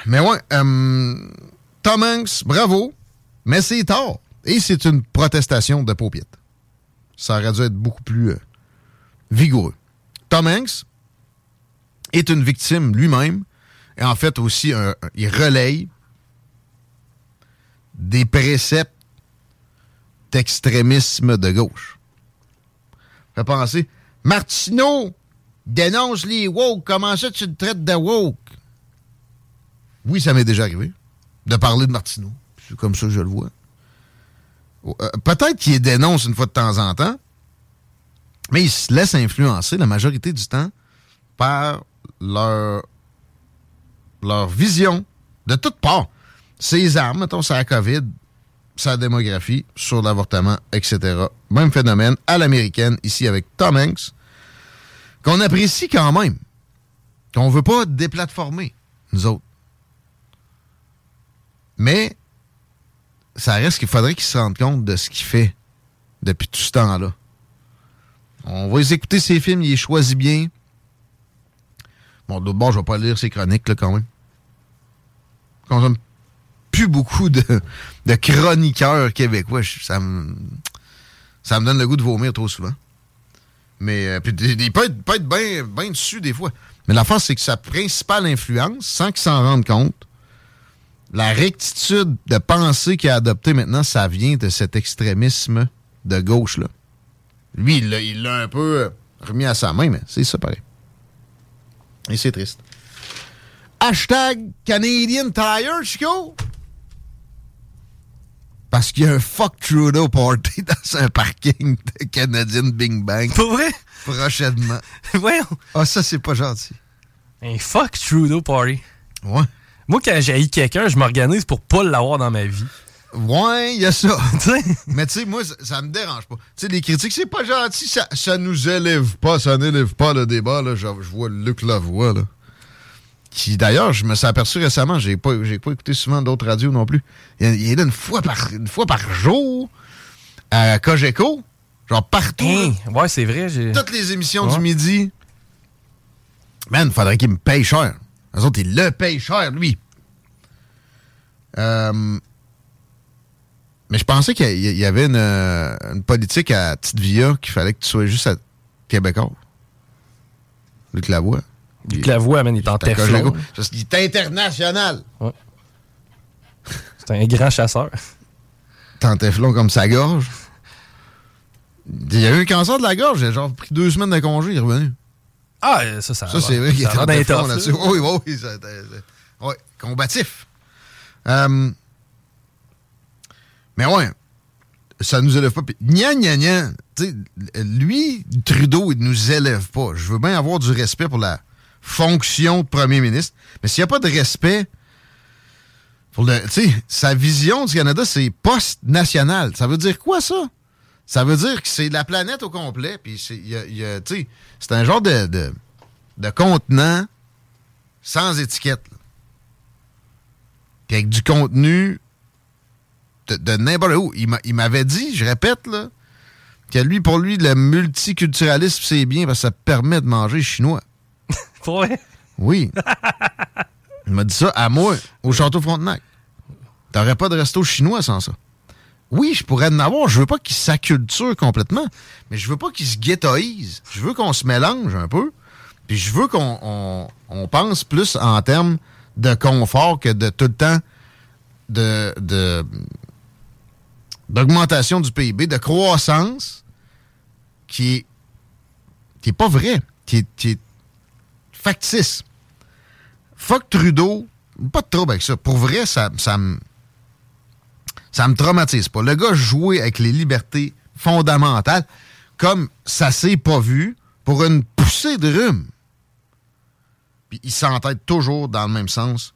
Mais ouais, euh, Tom Hanks, bravo. Mais c'est tard. Et c'est une protestation de paupiètes. Ça aurait dû être beaucoup plus euh, vigoureux. Tom Hanks est une victime lui-même. Et en fait aussi, un- un- il relaye des préceptes d'extrémisme de gauche. Penser, Martineau dénonce les woke. Comment ça tu le traites de woke? Oui, ça m'est déjà arrivé de parler de Martineau. C'est comme ça je le vois. Euh, Peut-être qu'il dénonce une fois de temps en temps, mais ils se laissent influencer la majorité du temps par leur, leur vision de toutes parts. Ses armes, mettons, c'est la COVID, sa démographie, sur l'avortement, etc. Même phénomène à l'américaine, ici avec Tom Hanks, qu'on apprécie quand même, qu'on veut pas déplatformer, nous autres. Mais ça reste qu'il faudrait qu'il se rende compte de ce qu'il fait depuis tout ce temps-là. On va les écouter ses films, il les choisit bien. Bon, d'autre bord, je vais pas lire ses chroniques, là, quand même. Consomme beaucoup de, chroniqueurs québécois. Ça me, ça me donne le goût de vomir trop souvent. Mais euh, il il peut être, être bien bien dessus des fois. Mais l'affaire, c'est que sa principale influence, sans qu'il s'en rende compte, la rectitude de pensée qu'il a adoptée maintenant, ça vient de cet extrémisme de gauche-là. Lui, il l'a- il l'a un peu euh, remis à sa main, mais c'est ça pareil. Et c'est triste. Hashtag Canadian Tire, Chico. Parce qu'il y a un fuck Trudeau party dans un parking de Canadian Bing Bang Pour vrai? prochainement. Voyons. Ah, ça, c'est pas gentil. Un fuck Trudeau party. Ouais. Moi, quand j'ai quelqu'un, je m'organise pour pas l'avoir dans ma vie. Ouais, il y a ça. Mais tu sais, moi, ça, ça me dérange pas. Tu sais, les critiques, c'est pas gentil, ça, ça nous élève pas, ça n'élève pas le débat, là. Je, je vois Luc Lavoie, là. Qui d'ailleurs, je me suis aperçu récemment, j'ai pas, j'ai pas écouté souvent d'autres radios non plus. Il, il est là une fois par, une fois par jour à Cogeco, genre partout. Ouais, c'est vrai. Toutes les émissions Ouais. du midi. Man, faudrait qu'il me paye cher. Les autres, il le paye cher, lui. Euh, mais je pensais qu'il y- il y avait une, euh, une politique à Petite Via qu'il fallait que tu sois juste à Québécois. Luc Lavoie. Luc Lavoie, man, il est en qu'il est international. C'est un grand chasseur. Tant Teflon comme sa gorge. Il y a eu un cancer de la gorge. Il a genre pris deux semaines de congé. Il est revenu. Ah, euh, ça, ça Ça, c'est vrai qu'il a en Teflon là-dessus. Oui, oui, oui. ouais, combatif. Euh, mais ouais, ça nous élève pas. Gna, gna, gna. Lui, Trudeau, il nous élève pas. Je veux bien avoir du respect pour la fonction de premier ministre. Mais s'il n'y a pas de respect pour le. Tu sais, sa vision du Canada, c'est post-national. Ça veut dire quoi, ça? Ça veut dire que c'est la planète au complet. Puis c'est y un genre de, contenant sans étiquette. Puis avec du contenu de, de n'importe où. Il m'avait dit, je répète, là, que lui, pour lui, le multiculturalisme, c'est bien parce que ça permet de manger chinois. Oui. Il m'a dit ça à moi, au Château Frontenac. T'aurais pas de resto chinois sans ça. Oui, je pourrais en avoir. Je veux pas qu'il s'acculture complètement, mais je veux pas qu'il se ghettoise. Je veux qu'on se mélange un peu. Puis je veux qu'on on, on pense plus en termes de confort que de tout le temps de, de- d'augmentation du PIB, de croissance qui est, qui est pas vrai, factice. Fuck Trudeau, pas de trouble avec ça. Pour vrai, ça, ça me ça me traumatise pas. Le gars jouait avec les libertés fondamentales comme ça s'est pas vu pour une poussée de rhume. Puis il s'entête toujours dans le même sens.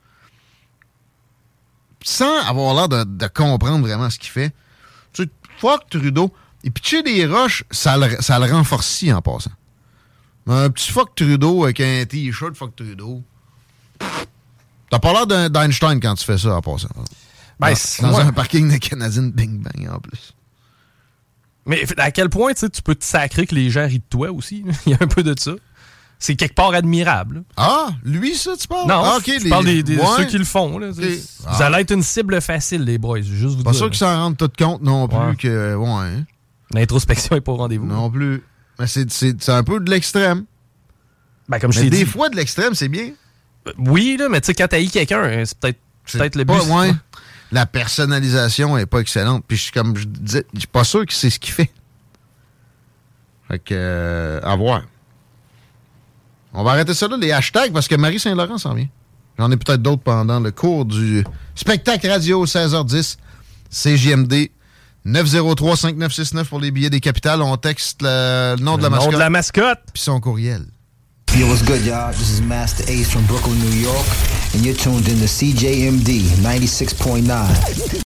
Sans avoir l'air de, comprendre vraiment ce qu'il fait. Tu fuck Trudeau. Et pitcher des roches, ça le, ça le renforcit en passant. Un petit fuck Trudeau avec un t-shirt fuck Trudeau. T'as pas l'air d'Einstein quand tu fais ça en passant. Ben, dans c'est- dans ouais. un parking de Canadian Bing Bang en plus. Mais à quel point tu sais, tu peux te sacrer que les gens rient de toi aussi? Il y a un peu de ça. C'est quelque part admirable. là. Ah, lui, ça, tu parles? Non, Ah, ok, je les- parle des, des- ouais. ceux qui le font. Là, Ok. Vous Ah. allez être une cible facile, les boys. Juste vous Pas dire. sûr qu'ils s'en rendent tout compte non plus Ouais. que. Ouais. hein. L'introspection est pas au rendez-vous. Non plus. Mais c'est- un peu de l'extrême. Ben, comme je Mais t'ai des dit. fois, de l'extrême, c'est bien. Oui, là, mais tu sais, quand t'haïs quelqu'un, hein, c'est peut-être peut-être le pas, but. ouais. La personnalisation est pas excellente. Puis, je suis comme je disais, je suis pas sûr que c'est ce qu'il fait. Fait que, euh, à voir. On va arrêter ça là, les hashtags, parce que Marie Saint-Laurent s'en vient. J'en ai peut-être d'autres pendant le cours du spectacle radio 16h10, CJMD 903-5969 pour les billets des capitales. On texte le, le nom de la Le nom mascotte de la mascotte. puis son courriel. Yo, what's good, y'all? This is Master Ace from Brooklyn, New York, and you're tuned in to CJMD 96.9.